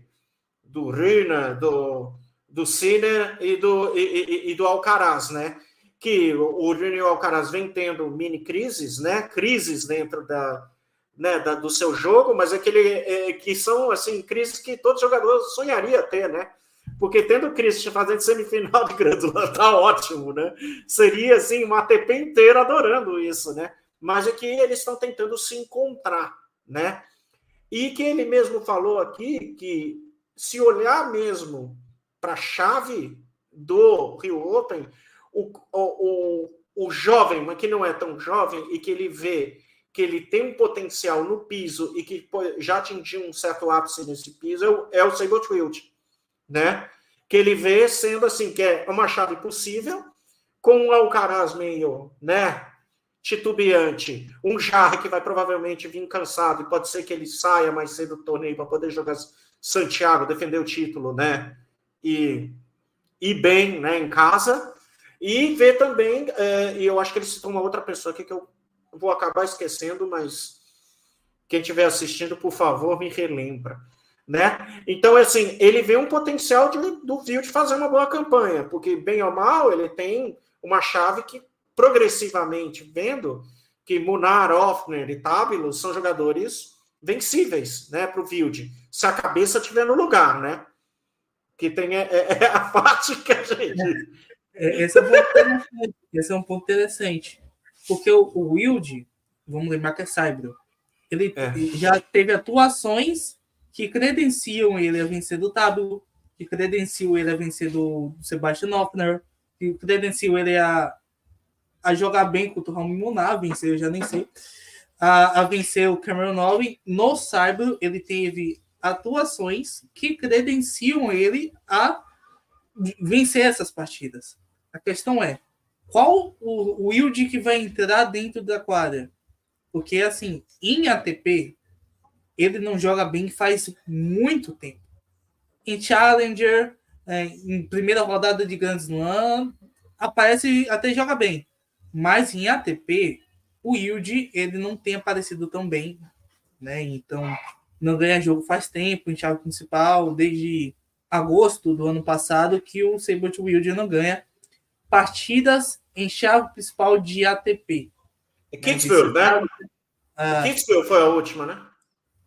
do Rina, do do Sinner e do e, e, e, do Alcaraz, né? Que o Rina e o Alcaraz vem tendo mini crises, né? Crises dentro da né, da, do seu jogo, mas aquele é, é, que são assim crises que todo jogador sonharia ter, né? Porque tendo Cris fazendo semifinal de Grândola tá ótimo, né? Seria assim uma ATP inteira adorando isso, né? Mas é que eles estão tentando se encontrar, né? E que ele mesmo falou aqui que se olhar mesmo para a chave do Rio Open, o, o, o, o jovem, mas que não é tão jovem, e que ele vê que ele tem um potencial no piso e que já atingiu um certo ápice nesse piso é o Sabot Wild, né? Que ele vê sendo assim, que é uma chave possível, com um Alcaraz meio, né? Titubeante, um Jarre que vai provavelmente vir cansado e pode ser que ele saia mais cedo do torneio para poder jogar Santiago, defender o título, né? E, e bem, né? Em casa E ver também, é, e eu acho que ele citou uma outra pessoa aqui que eu vou acabar esquecendo, mas quem estiver assistindo, por favor, me relembra. Né? Então, assim, ele vê um potencial de, do Wild fazer uma boa campanha, porque, bem ou mal, ele tem uma chave que, progressivamente, vendo que Munar, Offner e Tábilo são jogadores vencíveis né, para o Wild, se a cabeça estiver no lugar, né? Que tem é, é, é a parte que a gente. É, esse, é um esse é um ponto interessante. Porque o, o Wild, vamos lembrar que é Cyber, ele é. já teve atuações que credenciam ele a vencer do Tábilo, que credenciam ele a vencer do, Sebastian Offner, que credenciam ele a, a jogar bem contra o Raul Munar, vencer, eu já nem sei a, a vencer o Cameron Nove. No Cyber, ele teve atuações que credenciam ele a vencer essas partidas. A questão é, qual o, o que vai entrar dentro da quadra? Porque, assim, em ATP, ele não joga bem faz muito tempo. Em Challenger, é, em primeira rodada de Grand Slam, aparece até joga bem. Mas em ATP, o Yield ele não tem aparecido tão bem, né? Então não ganha jogo faz tempo em chave principal, desde agosto do ano passado que o Sabot Wild não ganha partidas em chave principal de ATP. É Kingsville, né? Ah, Kingsville foi a última, né?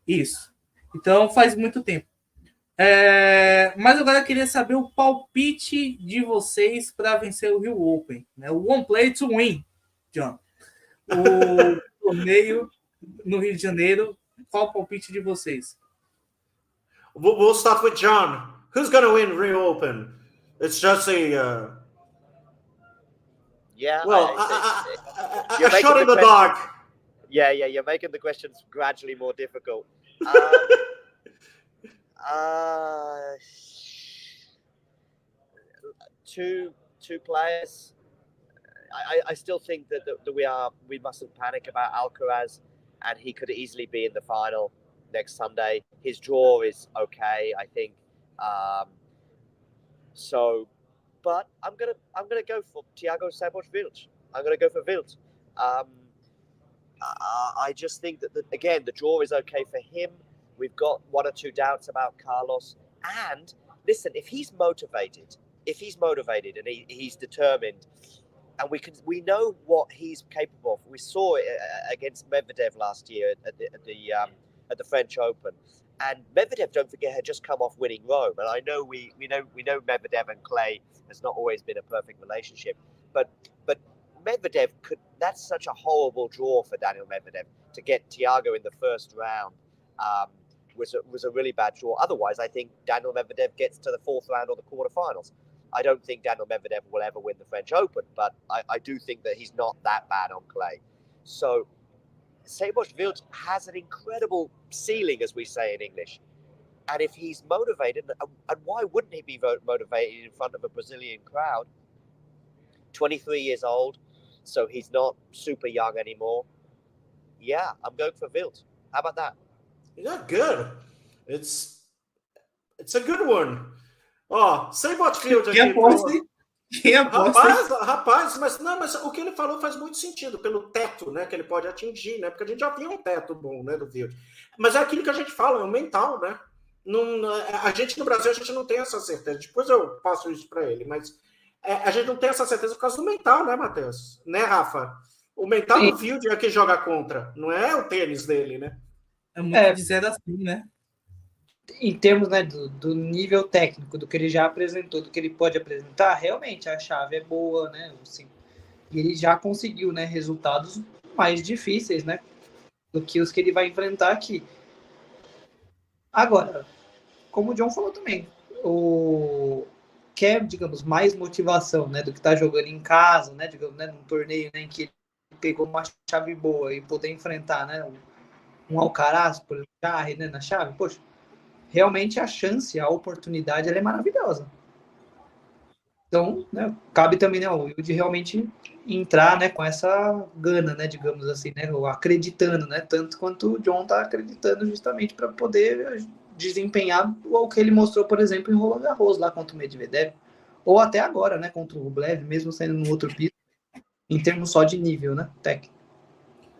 Isso. Então faz muito tempo. É, mas agora eu queria saber o palpite de vocês para vencer o Rio Open. Né? O One Play to Win, John o <laughs> torneio no Rio de Janeiro. Qual o palpite de vocês? We'll, we'll start with John. Who's going to win Rio Open? It's just a. Uh... Yeah. Well, I, I, I, a shot in the, the dark. Yeah, yeah, you're making the questions gradually more difficult. Um, <laughs> uh, two two players I, I still think that, that, that, we are we mustn't panic about Alcaraz, and he could easily be in the final next Sunday. His draw is okay, I think. Um, so, but I'm gonna I'm gonna go for Thiago Santos Wilt. I'm gonna go for Wilt. Um, I just think that the, again the draw is okay for him. We've got one or two doubts about Carlos, and listen, if he's motivated, if he's motivated and he, he's determined, and we can we know what he's capable of. We saw it uh, against Medvedev last year at the at the, um, at the French Open, and Medvedev, don't forget, had just come off winning Rome. And I know we we know we know Medvedev and Clay has not always been a perfect relationship, but but Medvedev could. That's such a horrible draw for Daniel Medvedev to get Tiago in the first round. Um, was a, was a really bad draw. Otherwise, I think Daniel Medvedev gets to the fourth round or the quarterfinals. I don't think Daniel Medvedev will ever win the French Open, but I, I do think that he's not that bad on clay. So Sebos Wild has an incredible ceiling, as we say in English. And if he's motivated, and why wouldn't he be motivated in front of a Brazilian crowd? 23 years old, so he's not super young anymore. Yeah, I'm going for Wild. How about that? Yeah, good. It's it's a good one. Ó, sem Botfield aqui. Quem aposta, Quem aposta? Rapaz, rapaz, mas não, mas o que ele falou faz muito sentido pelo teto, né, que ele pode atingir, né? Porque a gente já viu um teto bom, né, do Field. Mas é aquilo que a gente fala, é o mental, né? Não, a gente no Brasil a gente não tem essa certeza. Depois eu passo isso para ele, mas é, a gente não tem essa certeza por causa do mental, né, Matheus? Né, Rafa? O mental Sim. do Field é que joga contra, não é o tênis dele, né? É muito é. dizer assim, né? em termos né, do, do, nível técnico, do que ele já apresentou, do que ele pode apresentar, realmente a chave é boa, né? Assim, e ele já conseguiu né, resultados mais difíceis, né? Do que os que ele vai enfrentar aqui. Agora, como o John falou também, o quer, digamos, mais motivação, né, do que tá jogando em casa, né, digamos, né, num torneio né, em que ele pegou uma chave boa e poder enfrentar, né, um Alcaraz, por exemplo, né, na chave, poxa, realmente a chance, a oportunidade, ela é maravilhosa. Então, né, cabe também né, o de realmente entrar né, com essa gana, né, digamos assim, né, acreditando, né, tanto quanto o John está acreditando justamente para poder desempenhar o que ele mostrou, por exemplo, em Roland Garros, lá contra o Medvedev. ou até agora, né, contra o Rublev, mesmo sendo no outro piso, em termos só de nível, né, técnico.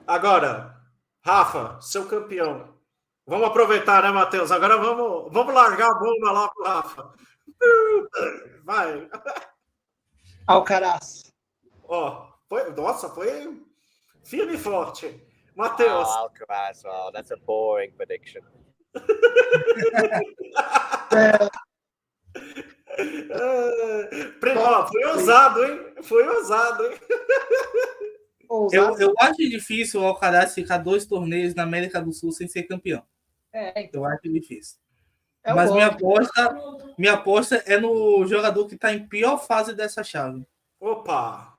Agora, Rafa, seu campeão. Vamos aproveitar, né, Matheus? Agora vamos, vamos largar a bomba lá pro Rafa. Vai. Alcaraz. Ó, foi, nossa, foi firme e forte. Matheus. Oh, Alcaraz. Oh, that's a boring prediction. <laughs> É, Pre- ó, foi ousado, hein? Foi ousado, hein? <laughs> Eu, eu acho difícil o Alcaraz ficar dois torneios na América do Sul sem ser campeão. É, então, Eu acho difícil. é Mas minha aposta, minha aposta é no jogador que está em pior fase dessa chave. Opa!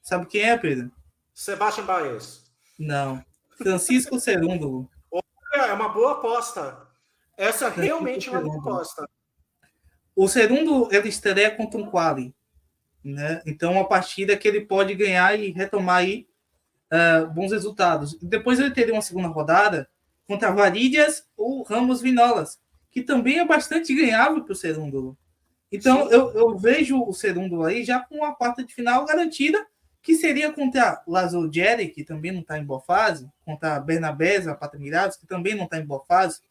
Sabe quem é, Pedro? Sebastião Baez. Não. Francisco Cerúndolo. É uma boa aposta. Essa é realmente uma boa aposta. O Cerúndolo, ele estreia contra um quali. Né? Então, uma partida que ele pode ganhar e retomar aí ah, bons resultados. Depois ele teria uma segunda rodada contra Varídias ou Ramos Vinolas, que também é bastante ganhável para o Cerúndolo. Então, Sim. eu, eu vejo o Cerúndolo aí já com uma quarta de final garantida, que seria contra Lazo Jerry, que também não está em boa fase, contra Bernabés, a Patamirados, que também não está em boa fase.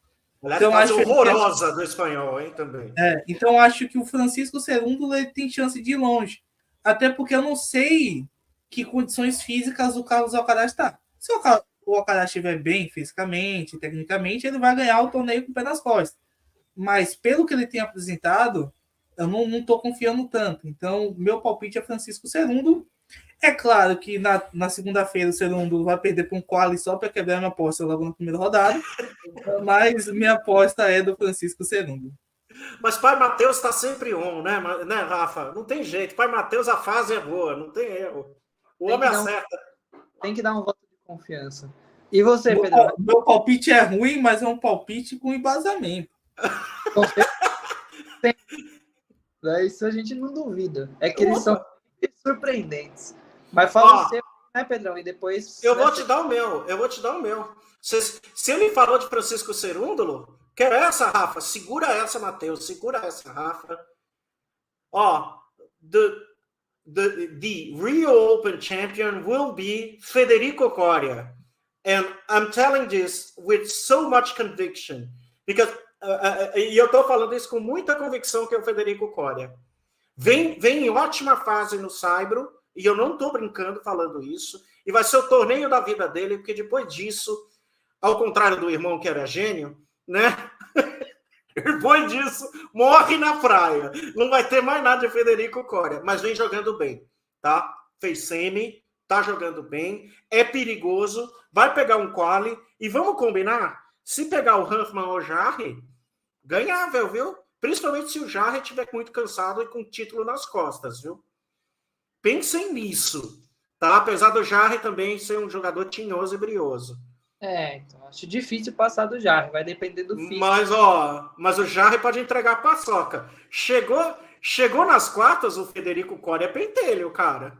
Aliás, Então, acho que- horrorosa do espanhol, hein, também. É, então acho que o Francisco Cerúndolo ele tem chance de ir longe. Até porque eu não sei que condições físicas o Carlos Alcaraz está. Se o, Cal- o Alcaraz estiver bem fisicamente, tecnicamente, ele vai ganhar o torneio com o pé nas costas. Mas pelo que ele tem apresentado, eu não, tô confiando tanto. Então, meu palpite é Francisco Cerúndolo. É claro que na, na segunda-feira o Cerúndolo vai perder para um quali só para quebrar minha aposta logo na primeira rodada. <laughs> Mas minha aposta é do Francisco Cerúndolo. Mas pai Matheus está sempre on, né, né, Rafa? Não tem jeito. Pai Matheus, a fase é boa, não tem erro. O Tem homem dar um- acerta. Tem que dar um voto de confiança. E você, Meu, Pedro? pal- meu palpite é ruim, mas é um palpite com embasamento. <laughs> É, Isso a gente não duvida. É que eles são surpreendentes. Mas fala Ó. o seu, né, Pedrão? E depois. Eu vou te dar o meu, eu vou te dar o meu. Se, se ele falou de Francisco Cerúndolo, quero essa, Rafa. Segura essa, Matheus. Segura essa, Rafa. Ó, the, the, the Rio Open champion will be Federico Coria. And I'm telling this with so much conviction. Because, uh, uh, uh, e eu tô falando isso com muita convicção que é o Federico Coria. Vem, vem em ótima fase no Saibro, e eu não tô brincando falando isso, e vai ser o torneio da vida dele, porque depois disso, ao contrário do irmão que era gênio, né? <laughs> Depois disso, morre na praia. Não vai ter mais nada de Federico Coria, mas vem jogando bem, tá? Fez semi, tá jogando bem, é perigoso, vai pegar um quali, e vamos combinar? Se pegar o Hanfman ou o Jarre, ganhável, viu? Principalmente se o Jarre estiver muito cansado e com título nas costas, viu? Pensem nisso, tá? Apesar do Jarre também ser um jogador tinhoso e brioso. É, então, acho difícil passar do Jarre. Vai depender do físico. Mas, ó, mas o Jarre pode entregar a paçoca. Chegou, chegou nas quartas, o Federico Coria é pentelho, cara.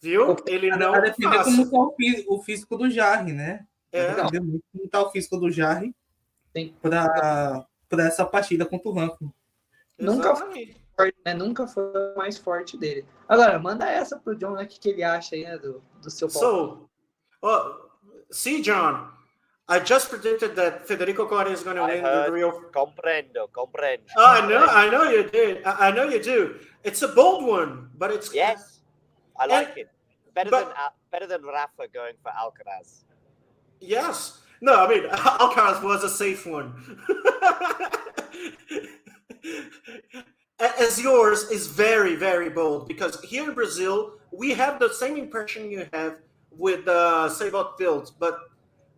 Viu? Ele não Vai depender passa. como tá o, fí- o físico do Jarre, né? Vai É, depender muito como tá o físico do Jarre para essa partida contra o Rankin. Nunca forte, né? Nunca foi o mais forte dele. Agora, manda essa pro John, né? O que, que ele acha aí, né, do, do seu palpite. So, oh, see, John, I just predicted that Federico Coria is going to I win the. Rio. Comprendo, comprendo. Oh, I know, I know you did. I, I know you do. It's a bold one, but it's Yes, I like it. Better but- than better than Rafa going for Alcaraz. Yes. No, I mean <laughs> Alcaraz was a safe one. <laughs> As yours is very, very bold because here in Brazil we have the same impression you have with uh, Sabot Field, but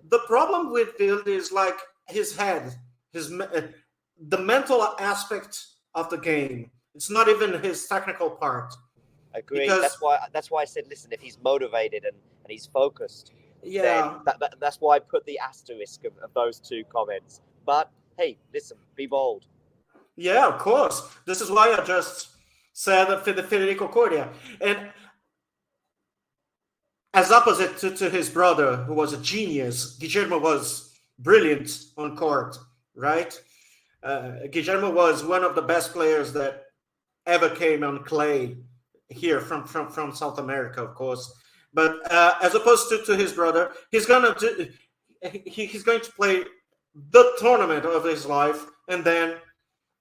the problem with Field is like his head, his uh, the mental aspect of the game. It's not even his technical part. Agree. Because- that's why that's why I said, listen, if he's motivated and, and he's focused, Yeah. then that, that, that's why I put the asterisk of, of those two comments. But hey, listen, be bold. Yeah, of course. This is why I just said that Fed- Federico Coria. And as opposite to, to his brother, who was a genius, Guillermo was brilliant on court, right? Uh, Guillermo was one of the best players that ever came on clay here from from from South America, of course. But uh, as opposed to, to his brother, he's gonna do, he, he's going to play the tournament of his life, and then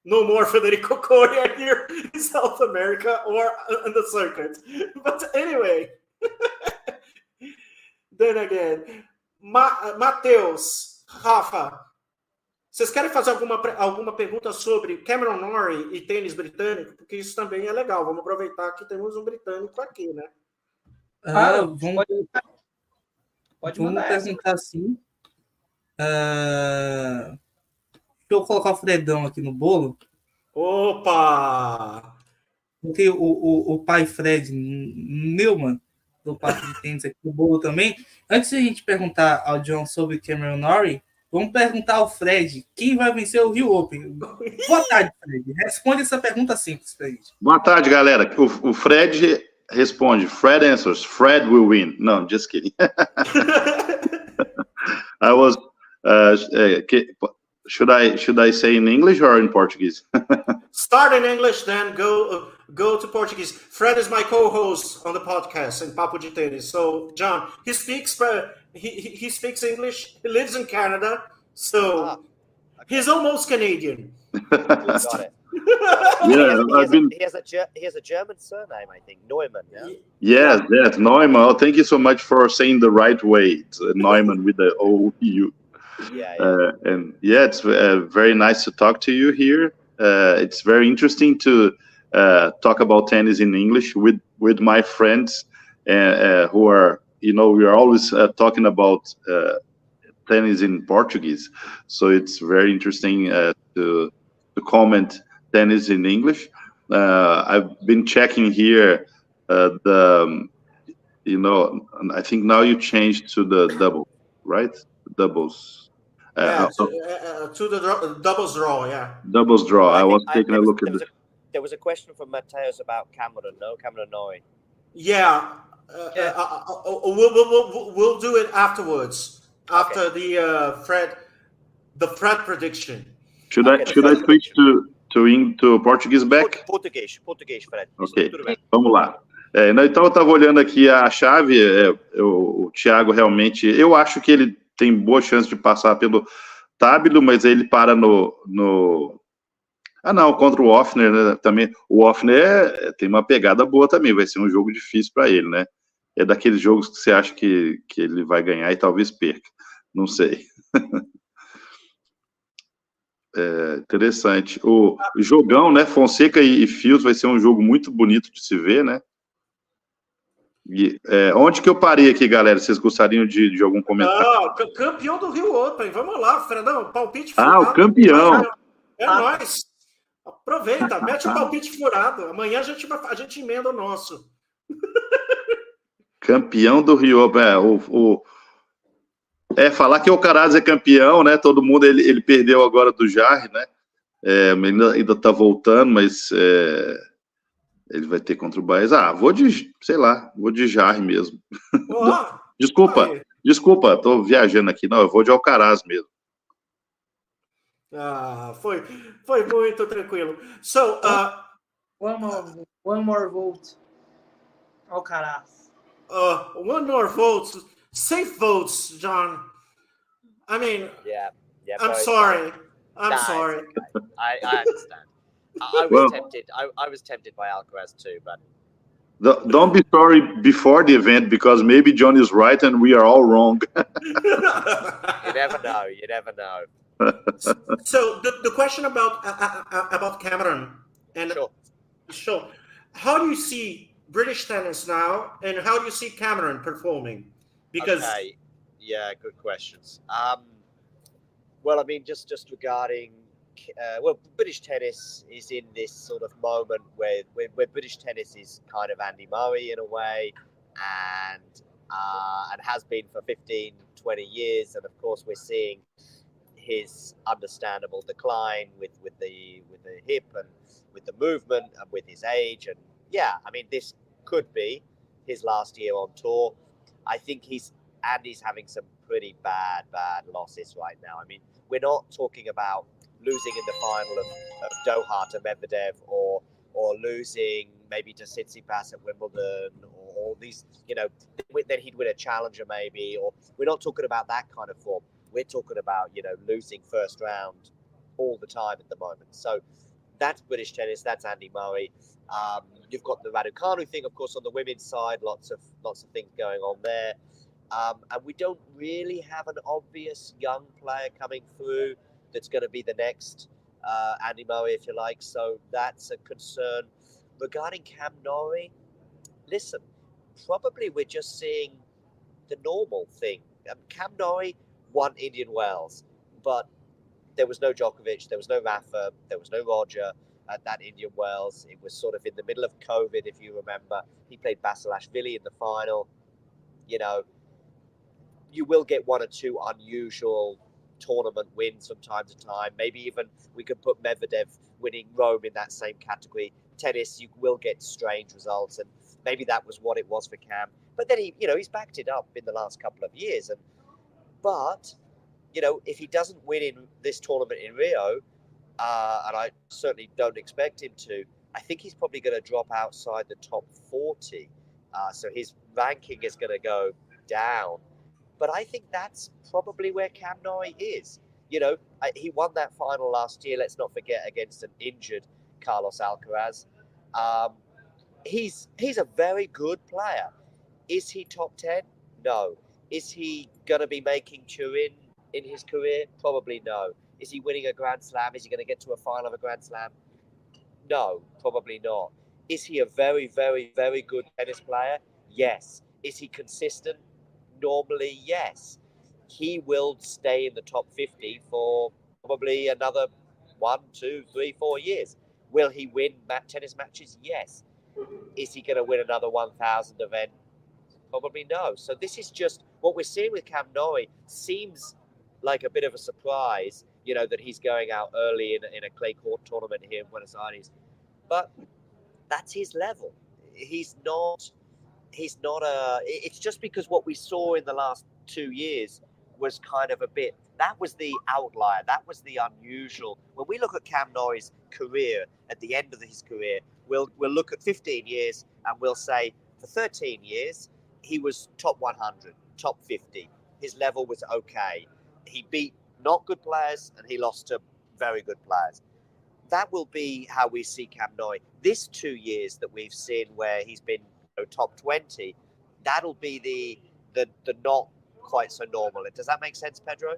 no more Federico Coria here in South America or on the circuit. But anyway, <laughs> then again, Ma Matheus, Rafa, vocês querem fazer alguma, alguma pergunta sobre Cameron Norrie e tênis britânico? Porque isso também é legal. Vamos aproveitar que temos um britânico aqui, né? Ah, vamos, pode, pode vamos perguntar sim. Uh, deixa eu colocar o Fredão aqui no bolo. Opa! Porque o, o, o pai Fred Neumann, do Parque de Tênis aqui no bolo também. Antes de a gente perguntar ao John sobre Cameron Norrie, vamos perguntar ao Fred quem vai vencer o Rio Open. Boa tarde, Fred. Responde essa pergunta simples para gente. Boa tarde, galera. O, o Fred responde. Fred answers. Fred will win. No, just kidding. <laughs> I was. Uh, should I should I say in English or in Portuguese? <laughs> Start in English, then go uh, go to Portuguese. Fred is my co-host on the podcast in Papo de Tênis. So John, he speaks uh, he, he speaks English. He lives in Canada, so ah, okay. he's almost Canadian. Got it. <laughs> yeah, he, has, been... he, has a, he has a German surname, I think, Neumann. Yeah. Yes, yes, Neumann. Oh, thank you so much for saying the right way. It's uh, Neumann with the O U. Yeah. Uh, and yeah, it's uh, very nice to talk to you here. Uh, it's very interesting to uh, talk about tennis in English with with my friends uh, who are, you know, we are always talking about tennis in Portuguese. So it's very interesting to to comment tennis in English. I've been checking here the. Um, you know, I think now you changed to the double, right? Doubles. Uh, yeah, to, uh, uh, to the draw, doubles draw, yeah. Doubles draw. I, I was taking I, a look at this. There was a question from Mateus about Cameron, no? Cameron Noy. Yeah. Uh, yeah. Uh, uh, we'll, we'll, we'll, we'll do it afterwards, after okay. the Fred, the Fred prediction. Should okay, I should I switch to to in, to Portuguese back? Português, português, Fred. Ok, vamos lá. É, então eu estava olhando aqui a chave, é, eu, o Thiago realmente, eu acho que ele tem boa chance de passar pelo Tábilo, mas ele para no, no... Ah, não, contra o Offner, né, também. O Offner é, tem uma pegada boa também, vai ser um jogo difícil para ele, né? É daqueles jogos que você acha que, que ele vai ganhar e talvez perca. Não sei. <laughs> é, interessante. O jogão, né? Fonseca e, e Fios vai ser um jogo muito bonito de se ver, né? E, é, onde que eu parei aqui, galera? Vocês gostariam de, de algum comentário? Ah, campeão do Rio Open. Vamos lá, Fernandão. Palpite furado. Ah, o campeão. É ah. nóis. Aproveita, mete o palpite furado. Amanhã a gente, a gente emenda o nosso. <laughs> Campeão do Rio Open. É, o, o, é, falar que o Caraz é campeão, né? Todo mundo, ele, ele perdeu agora do Jarre, né? É, ainda, ainda tá voltando, mas... É ele vai ter contra o Baez. Ah, vou de, sei lá, vou de Jarre mesmo. Oh, <laughs> desculpa, aí. desculpa, tô viajando aqui. Não, eu vou de Alcaraz mesmo. Ah, foi, foi muito tranquilo. So, uh, one more, one more vote. Alcaraz. Uh, one more vote. Safe votes, John. I mean, yeah, yeah. I'm sorry. I'm sorry. I, I understand. I, was well, tempted. I, I, was tempted by Alcaraz too, but don't be sorry before the event because maybe John is right and we are all wrong. <laughs> you never know. You never know. so the, the question about uh, uh, uh, about Cameron and sure. sure, how do you see British tennis now, and how do you see Cameron performing? Because okay. yeah, good questions. Um, well, I mean, just just regarding uh, well, British tennis is in this sort of moment where, where, where, British tennis is kind of Andy Murray in a way, and uh, and has been for 15, 20 years, and of course we're seeing his understandable decline with, with the with the hip and with the movement and with his age, and yeah, I mean this could be his last year on tour. I think he's Andy's having some pretty bad, bad losses right now. I mean, we're not talking about losing in the final of, of Doha to Medvedev or or losing maybe to Tsitsipas at Wimbledon or, or these, you know, then he'd win a challenger maybe. Or we're not talking about that kind of form. We're talking about, you know, losing first round all the time at the moment. So that's British tennis. That's Andy Murray. Um, you've got the Raducanu thing, of course, on the women's side. Lots of lots of things going on there, um, and we don't really have an obvious young player coming through that's going to be the next uh, Andy Murray, if you like. So that's a concern. Regarding Cam Norrie, listen, probably we're just seeing the normal thing. Um, Cam Norrie won Indian Wells, but there was no Djokovic, there was no Rafa, there was no Roger at that Indian Wells. It was sort of in the middle of COVID, if you remember. He played Basilashvili in the final. You know, you will get one or two unusual tournament wins from time to time. Maybe even we could put Medvedev winning Rome in that same category. Tennis, you will get strange results, and maybe that was what it was for Cam. But then he, you know, he's backed it up in the last couple of years, and but you know, if he doesn't win in this tournament in Rio, uh, and I certainly don't expect him to, I think he's probably going to drop outside the top 40. Uh, so his ranking is going to go down. But I think that's probably where Cam Norrie is. You know, he won that final last year. Let's not forget against an injured Carlos Alcaraz. Um, he's he's a very good player. Is he top ten? No. Is he going to be making Turin in his career? Probably no. Is he winning a Grand Slam? Is he going to get to a final of a Grand Slam? No, probably not. Is he a very, very, very good tennis player? Yes. Is he consistent? Normally, yes. He will stay in the top 50 for probably another one, two, three, four years. Will he win tennis matches? Yes. Is he going to win another 1,000 event? Probably no. So this is just what we're seeing with Cam Norrie seems like a bit of a surprise, you know, that he's going out early in, in a clay court tournament here in Buenos Aires. But that's his level. He's not. He's not a. It's just because what we saw in the last two years was kind of a bit. That was the outlier. That was the unusual. When we look at Cam Norrie's career at the end of his career, we'll we'll look at 15 years and we'll say for 13 years he was top 100, top 50. His level was okay he beat not good players and he lost to very good players. That will be how we see Cam Norrie. This two years that we've seen where he's been know, top 20, that'll be the, the, the not quite so normal. Does that make sense, Pedro?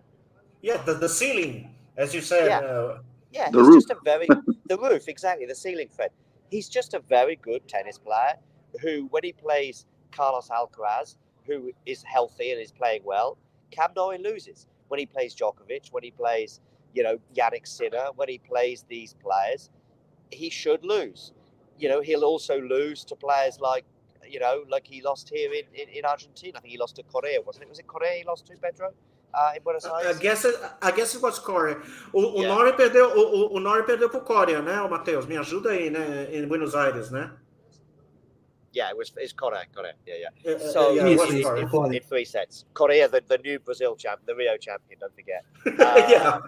Yeah, the, the ceiling, as you said. Yeah, uh... yeah the he's roof. just a very, <laughs> the roof, exactly, the ceiling, Fred. He's just a very good tennis player who, when he plays Carlos Alcaraz, who is healthy and is playing well, Cam Norrie loses when he plays Djokovic, when he plays, you know, Yannick Sinner, when he plays these players, he should lose. You know, he'll also lose to players like, you know, like he lost here in, in, in Argentina. I think he lost to Correa, wasn't it? Was it Correa he lost to, Pedro? Uh, in Buenos Aires? I guess it, I guess it was. O, o Yeah. Norrie perdeu, o, o, perdeu pro Corea, né, o Matheus? Me ajuda aí, né, em Buenos Aires, né? Yeah, it was it's Correa, Correa. Yeah, yeah. Uh, uh, So yeah, Yes, it was yes, Correa. Correa. in three sets. Korea, the, the new Brazil champ, the Rio champion, don't forget. <laughs> yeah,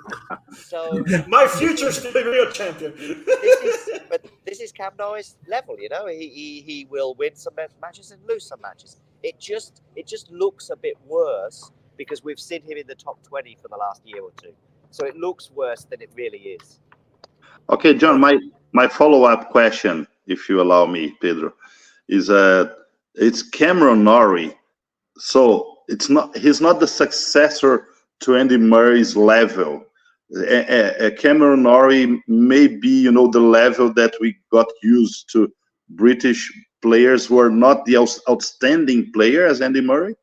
So <laughs> my future's the real champion. this is, <laughs> but this is Cam Norris level, you know. He, he he will win some matches and lose some matches. It just it just looks a bit worse because we've seen him in the top twenty for the last year or two. So it looks worse than it really is. Okay, John, my, my follow-up question, if you allow me, Pedro, is uh, it's Cameron Norrie. So it's not he's not the successor to Andy Murray's level. Cameron Norrie may be, you know, the level that we got used to British players who are not the outstanding player as Andy Murray.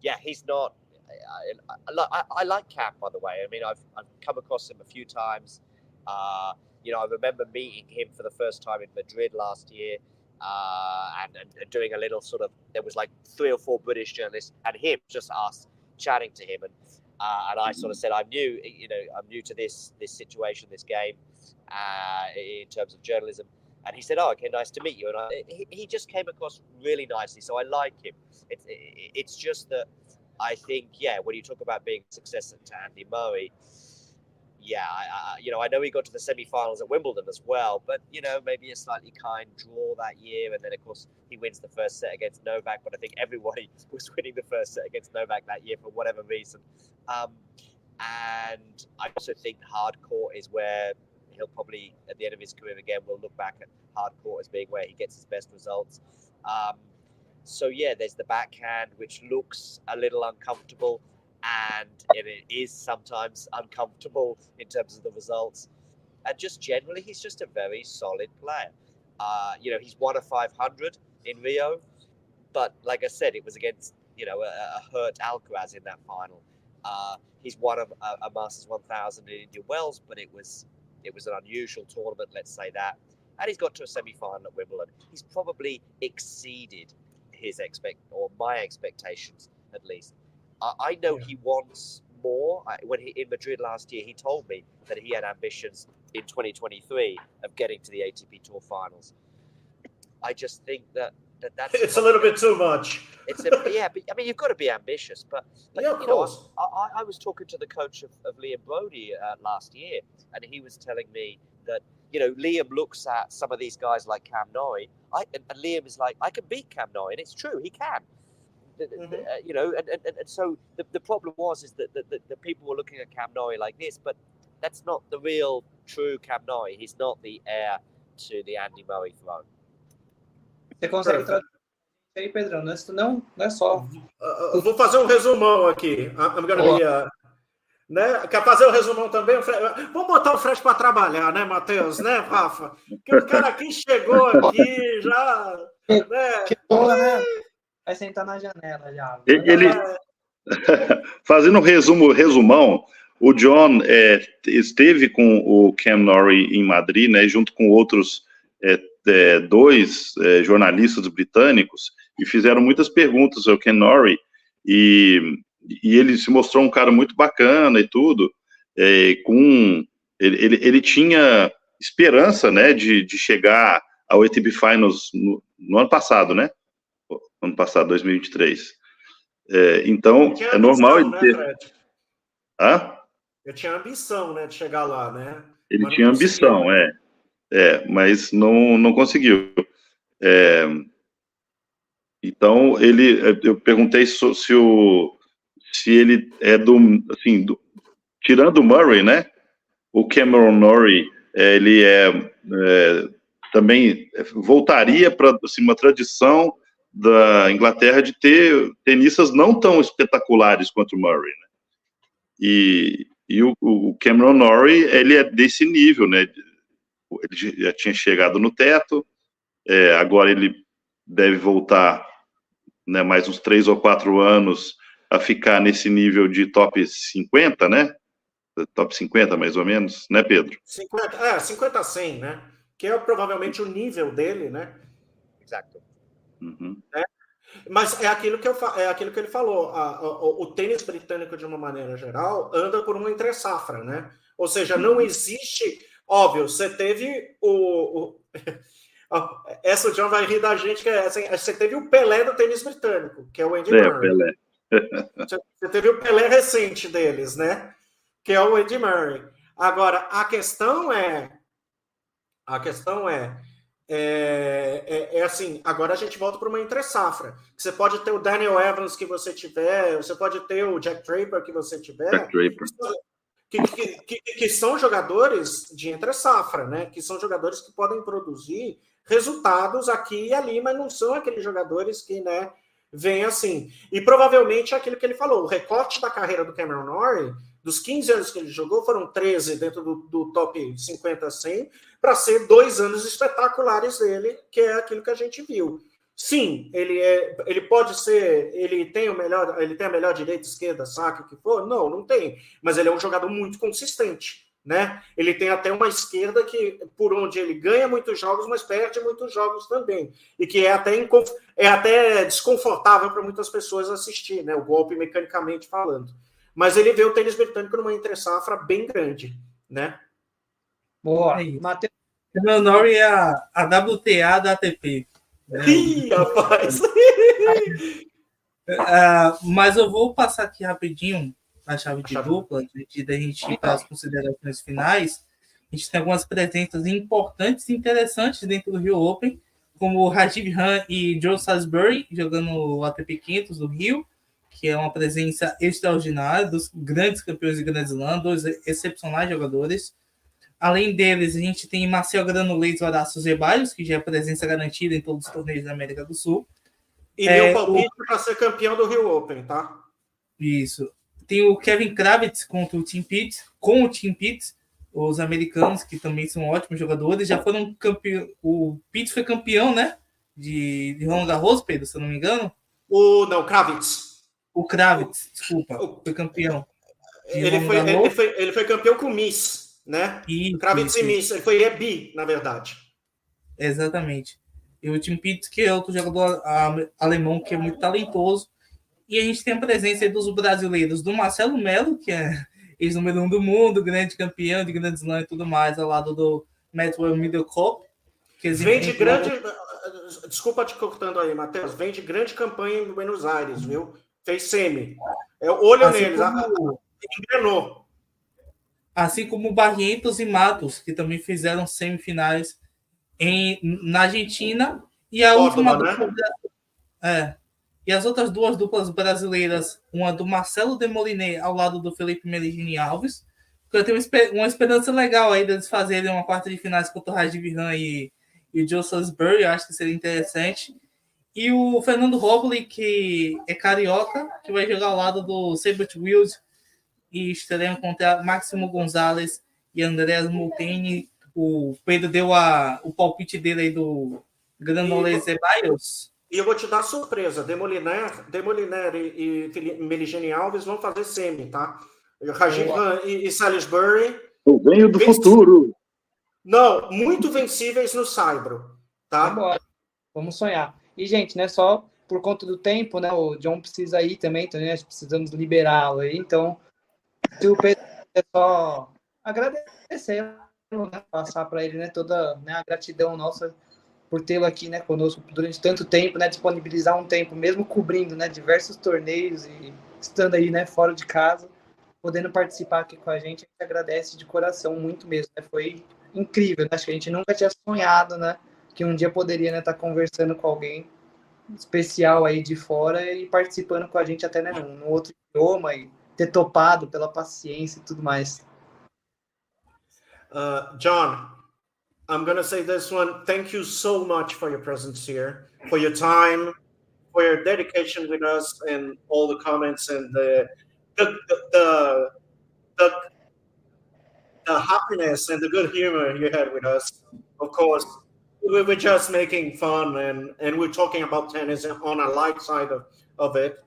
Yeah, he's not. I, I, I, like Cam, by the way. I mean, I've I've come across him a few times. Uh, you know, I remember meeting him for the first time in Madrid last year, uh, and, and, doing a little sort of. There was like three or four British journalists and him, just us chatting to him, and uh, and I sort of said, I'm new. You know, I'm new to this this situation, this game, uh, in terms of journalism. And he said, "Oh, okay, nice to meet you." And I, he, he just came across really nicely, so I like him. It's it, it's just that I think, yeah, when you talk about being successor to Andy Murray, yeah, I, I, you know, I know he got to the semi-finals at Wimbledon as well, but you know, maybe a slightly kind draw that year, and then of course he wins the first set against Novak. But I think everybody <laughs> was winning the first set against Novak that year for whatever reason. Um, and I also think hard court is where he'll probably, at the end of his career again, will look back at hard court as being where he gets his best results. Um, so yeah, there's the backhand, which looks a little uncomfortable and it is sometimes uncomfortable in terms of the results. And just generally, he's just a very solid player. Uh, you know, he's won a 500 in Rio, but like I said, it was against you know a, a hurt Alcaraz in that final. Uh, he's won a, a, Masters 1000 in Indian Wells, but it was it was an unusual tournament, let's say that. And he's got to a semi-final at Wimbledon. He's probably exceeded his expect or my expectations at least. I know he wants more. When he in Madrid last year, he told me that he had ambitions in 2023 of getting to the ATP Tour Finals. I just think that, that that's it's a little bit too much. It's a, yeah, but I mean you've got to be ambitious. But, but yeah, of you course. know, I, I, was talking to the coach of, of Liam Brody uh, last year, and he was telling me that you know Liam looks at some of these guys like Cam Norrie, I, and, and Liam is like, I can beat Cam Norrie, and it's true, he can mm-hmm. uh, you know, and, and, and so the, the problem was is that the, the, the, people were looking at Cam Norrie like this, but that's not the real true Cam Norrie. He's not the heir to the Andy Murray throne. Você consegue traduzir aí, Pedrão? Não, não, não é só. Uh, vou fazer um resumão aqui. I'm gonna be, uh, né? Quer fazer o um resumão também? Vamos botar o Fred para trabalhar, né, Matheus? Né, Rafa? Que o cara aqui chegou aqui já. Né? Que boa, né? Vai sentar na janela já. Ele, <laughs> fazendo um resumo, resumão, o John é, esteve com o Cam Norrie em Madrid, né, junto com outros é, é, dois é, jornalistas britânicos, e fizeram muitas perguntas ao Cam Norrie, e, e ele se mostrou um cara muito bacana e tudo, é, com ele, ele, ele, tinha esperança, né, de, de chegar ao ATP Finals no, no ano passado, né, ano passado, 2023. É, então, é normal ele ter. Né, Hã? Eu tinha ambição, né, de chegar lá, né? Ele mas tinha ambição, é. É, mas não, não conseguiu. É, então, ele, eu perguntei se, o, se ele é do, assim, do, tirando o Murray, né? O Cameron Norrie, é, ele é, é também voltaria para assim, uma tradição da Inglaterra de ter tenistas não tão espetaculares quanto o Murray, né? E, e o, o, Cameron Norrie, ele é desse nível, né? Ele já tinha chegado no teto, é, agora ele deve voltar, né, mais uns três ou quatro anos a ficar nesse nível de top 50, né? Top 50, mais ou menos, né, Pedro? 50, é, 50 a 100, né? Que é provavelmente o nível dele, né? Exato. Uhum. Né? Mas é aquilo que, eu, é aquilo que ele falou. A, a, o tênis britânico, de uma maneira geral, anda por uma entre-safra, né? Ou seja, não uhum. existe. Óbvio, você teve o. o <laughs> essa o John vai rir da gente, que é assim, você teve o Pelé do tênis britânico, que é o Andy é, Murray. Pelé. <laughs> você teve o Pelé recente deles, né? Que é o Andy Murray. Agora, a questão é. A questão é é, é, é, assim, agora a gente volta para uma entre-safra. Você pode ter o Daniel Evans que você tiver, você pode ter o Jack Draper que você tiver, Jack Draper. Que, que, que, que são jogadores de entre-safra, né? Que são jogadores que podem produzir resultados aqui e ali, mas não são aqueles jogadores que, né, vêm assim. E provavelmente é aquilo que ele falou, o recorte da carreira do Cameron Norrie dos 15 anos que ele jogou, foram 13 dentro do, do top 50 100, para ser dois anos espetaculares dele, que é aquilo que a gente viu. Sim, ele é, ele pode ser, ele tem o melhor, ele tem a melhor direita, esquerda, saque, o que for? Não, não tem. Mas ele é um jogador muito consistente, né? Ele tem até uma esquerda que por onde ele ganha muitos jogos, mas perde muitos jogos também, e que é até é até desconfortável para muitas pessoas assistir, né? O golpe mecanicamente falando mas ele vê o tênis britânico numa entre-safra bem grande, né? Boa. Matheus. Meu nome é a, a WTA da ATP. Né? Ih, rapaz! uh, mas eu vou passar aqui rapidinho a chave de A chave. dupla, antes da gente ir para as considerações finais, a gente tem algumas presenças importantes e interessantes dentro do Rio Open, como o Rajiv Han e Joe Salisbury, jogando o ATP 500 do Rio, que é uma presença extraordinária dos grandes campeões de Grand Slam, dois excepcionais jogadores. Além deles, a gente tem Marcel Granulês e Horácio Zeballos, que já é presença garantida em todos os torneios da América do Sul. E É, meu palpite para ser campeão do Rio Open, tá? Isso. Tem o Kevin Kravitz contra o Tim Pitts, com o Tim Pitts, os americanos, que também são ótimos jogadores, já foram campeão. O Pitts foi campeão, né? De, de Roland Garros, Pedro, se eu não me engano. O, não, Kravitz. O Kravitz, desculpa, foi campeão. Ele foi, ele, foi, ele foi campeão com Miss, né? E, Kravitz isso, e Miss. Ele foi EBI, na verdade. Exatamente. E o Tim Pitts, que é outro jogador a- alemão que é muito talentoso. E a gente tem a presença aí dos brasileiros, do Marcelo Melo, que é <laughs> ex-número um do mundo, grande campeão de Grand Slam e tudo mais, ao lado do Maxwell Middlecop. Que Vem de grande. Desculpa te cortando aí, Matheus. Vem de grande campanha em Buenos Aires, viu? Fez semi. É, olho assim neles. como, Engrenou. assim como Barrientos e Matos, que também fizeram semifinais em, na Argentina. E a Córdoba, última né? dupla, é, e as outras duas duplas brasileiras, uma do Marcelo Demoliné ao lado do Felipe Meligini Alves. que Eu tenho uma espe- uma esperança legal aí deles fazerem uma quarta de finais contra o Rajiv e, e o Joe Salisbury, eu acho que seria interessante. E o Fernando Robles, que é carioca, que vai jogar ao lado do Sabert Wills e estaremos contra Máximo Gonzalez e Andreas Molteni. O Pedro deu a, o palpite dele aí do Granola Zeballos. E eu vou te dar surpresa. Demoliner, Demoliner e, e Meligeni Alves vão fazer semi, tá? Rajiv Boa. e, e Salisbury. Eu venho do Vem- futuro. Não, muito vencíveis no Saibro, tá? Vambora. Vamos sonhar. E, gente, né, só por conta do tempo, né, o John precisa ir também, então, né, precisamos liberá-lo aí. Então, se o Pedro é só agradecer, né, passar para ele, né, toda né, a gratidão nossa por tê-lo aqui, né, conosco durante tanto tempo, né, disponibilizar um tempo, mesmo cobrindo, né, diversos torneios e estando aí, né, fora de casa, podendo participar aqui com a gente, a gente agradece de coração muito mesmo, né, foi incrível, né, acho que a gente nunca tinha sonhado, né, que um dia poderia estar né, tá conversando com alguém especial aí de fora e participando com a gente até né, num, outro idioma e ter topado pela paciência e tudo mais. Uh, John, I'm to say this one. Thank you so much for your presence here, for your time, for your dedication with us, and all the comments and the the the, the, the happiness and the good humor you had with us. Of course, we were just making fun and and we're talking about tennis on a light side of, of it.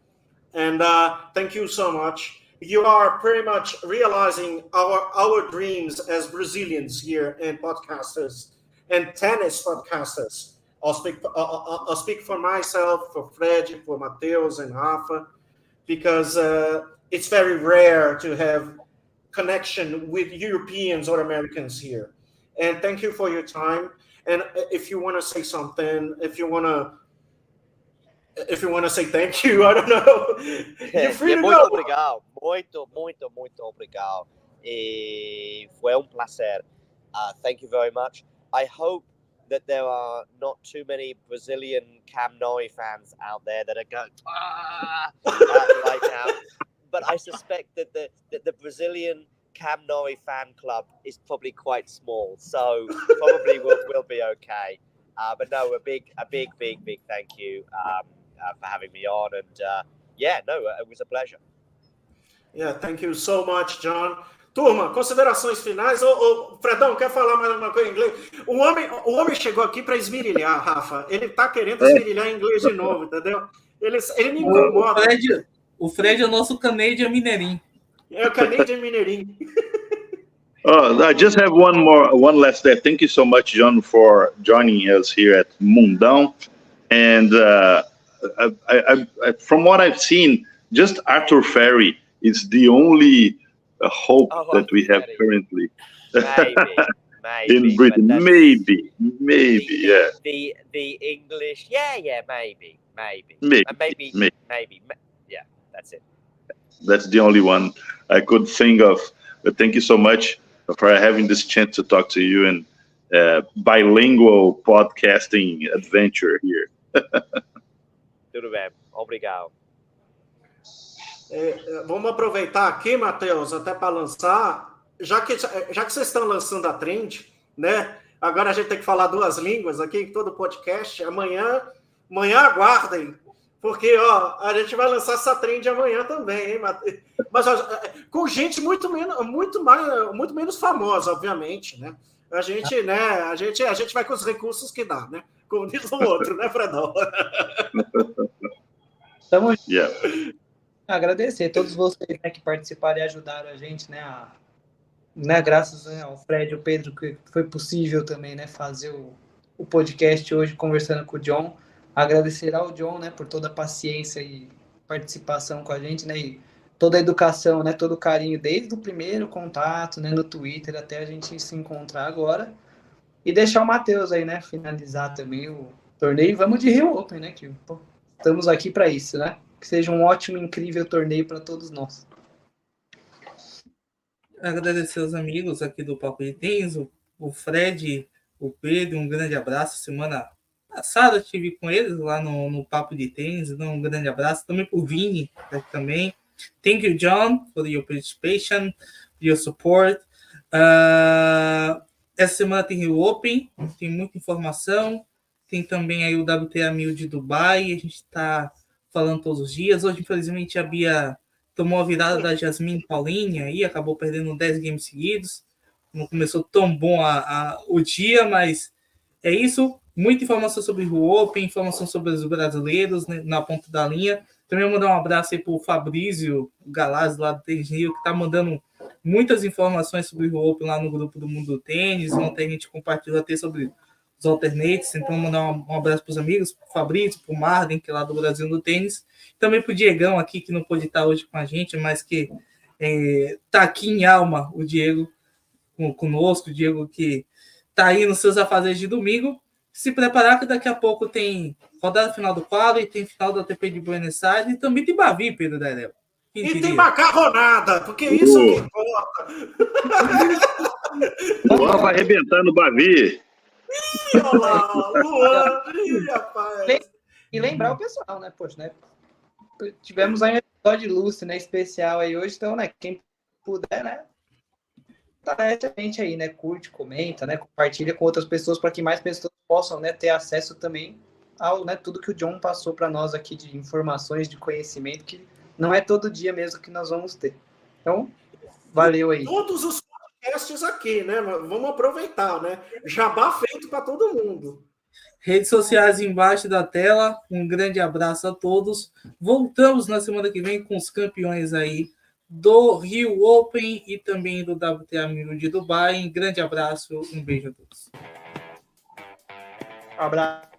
And uh, thank you so much you are pretty much realizing our our dreams as Brazilians here and podcasters and tennis podcasters. I'll speak. Uh, I'll I'll speak for myself, for Fred, for mateos and Rafa, because uh, it's very rare to have connection with Europeans or Americans here. And thank you for your time. And if you want to say something, if you want to. If you want to say thank you, I don't know. You're free to muito go. obrigado, muito, muito, muito obrigado. E foi um placer. Uh, thank you very much. I hope that there are not too many Brazilian Cam Noi fans out there that are going ah, uh, right now. But I suspect that the that the Brazilian Cam Noi fan club is probably quite small, so probably <laughs> we'll, we'll be okay. Uh, but no, a big, a big, big, big thank you um, uh, for having me on, and uh, yeah, no, it was a pleasure. Yeah, thank you so much, John. Turma, considerações finais. Ô, ô, Fredão, quer falar mais alguma coisa em inglês? O homem, o homem chegou aqui para esmirilhar, Rafa. Ele tá querendo esmirilhar em inglês de novo, entendeu? Ele, ele me O incomoda. Fred, o Fred é o nosso Canadian Mineirinho. É o Canadian Mineirinho. Oh, I just have one more, one last day. Thank you so much, John, for joining us here at Mundão. And uh, I, I, I, from what I've seen, just Arthur Ferry is the only uh, hope Oh, that we have Ferry. currently Maybe, <laughs> maybe in Britain. Maybe, maybe, the, yeah, The the English, yeah, yeah, maybe, maybe, maybe, and maybe, maybe. maybe, ma- yeah, that's it. that's the only one I could think of. But thank you so much for having this chance to talk to you and uh, bilingual podcasting adventure here. <laughs> Tudo bem, obrigado. É, vamos aproveitar aqui, Matheus, até para lançar, já que, já que vocês estão lançando a trend, né? Agora a gente tem que falar duas línguas aqui em todo o podcast. Amanhã, amanhã aguardem, porque ó, a gente vai lançar essa trend amanhã também, hein, Matheus? Mas ó, com gente muito menos, muito mais, muito menos famosa, obviamente, né? A gente, né? A gente, a gente vai com os recursos que dá, né? Como diz o outro, né, Fredão? <laughs> Estamos yeah. agradecer a todos vocês né, que participaram e ajudaram a gente, né? A, né graças né, ao Fred e ao Pedro, que foi possível também, né? Fazer o, o podcast hoje conversando com o John. Agradecer ao John, né? Por toda a paciência e participação com a gente, né? E toda a educação, né? Todo o carinho desde o primeiro contato, né? No Twitter até a gente se encontrar agora. E deixar o Matheus aí, né? Finalizar também o torneio. Vamos de Rio Open, né? Que pô, estamos aqui para isso, né? Que seja um ótimo, incrível torneio para todos nós. Agradecer aos amigos aqui do Papo de o Fred, o Pedro, um grande abraço. Semana passada estive com eles lá no, no Papo de Tênis, um grande abraço. Também para o Vini, também. Thank you, John, for your participation, your support. Uh, essa semana tem o Open, tem muita informação. Tem também aí o WTA 1000 de Dubai, a gente está falando todos os dias. Hoje, infelizmente, a Bia tomou a virada da Jasmine Paulinha e acabou perdendo 10 games seguidos. Não começou tão bom a, a, o dia, mas é isso. Muita informação sobre o Open, informação sobre os brasileiros né, na ponta da linha. Também mandar um abraço aí para o Fabrício Galaz, lá do Tênis Rio, que está mandando muitas informações sobre o Open lá no grupo do Mundo do Tênis. Ontem a gente compartilhou até sobre os alternates. Então, mandar um, um abraço para os amigos, para o Fabrício, para o Marden, que é lá do Brasil do Tênis. Também para o Diegão aqui, que não pôde estar hoje com a gente, mas que está é, tá aqui em alma, o Diego conosco, o Diego que está aí nos seus afazeres de domingo. Se preparar que daqui a pouco tem rodada final do quadro e tem final da TP de Buenos Aires e também tem Bavi, Pedro Darel. E diria? tem macarronada, porque isso uh. que importa. <laughs> Luan vai arrebentando o Bavi. Ih, olha lá, Luan, ih, rapaz. E lembrar o pessoal, né? Poxa, né? Tivemos aí um episódio ilustre, né? Especial aí hoje, então, né? Quem puder, né? Tá a gente aí, né? Curte, comenta, né? Compartilha com outras pessoas para que mais pessoas possam né, ter acesso também ao né, tudo que o John passou para nós aqui de informações, de conhecimento, que não é todo dia mesmo que nós vamos ter. Então, valeu aí. Todos os podcasts aqui, né? Vamos aproveitar, né? Jabá feito para todo mundo. Redes sociais embaixo da tela. Um grande abraço a todos. Voltamos na semana que vem com os campeões aí do Rio Open e também do WTA 1000 de Dubai. Um grande abraço, um beijo a todos. Abraço.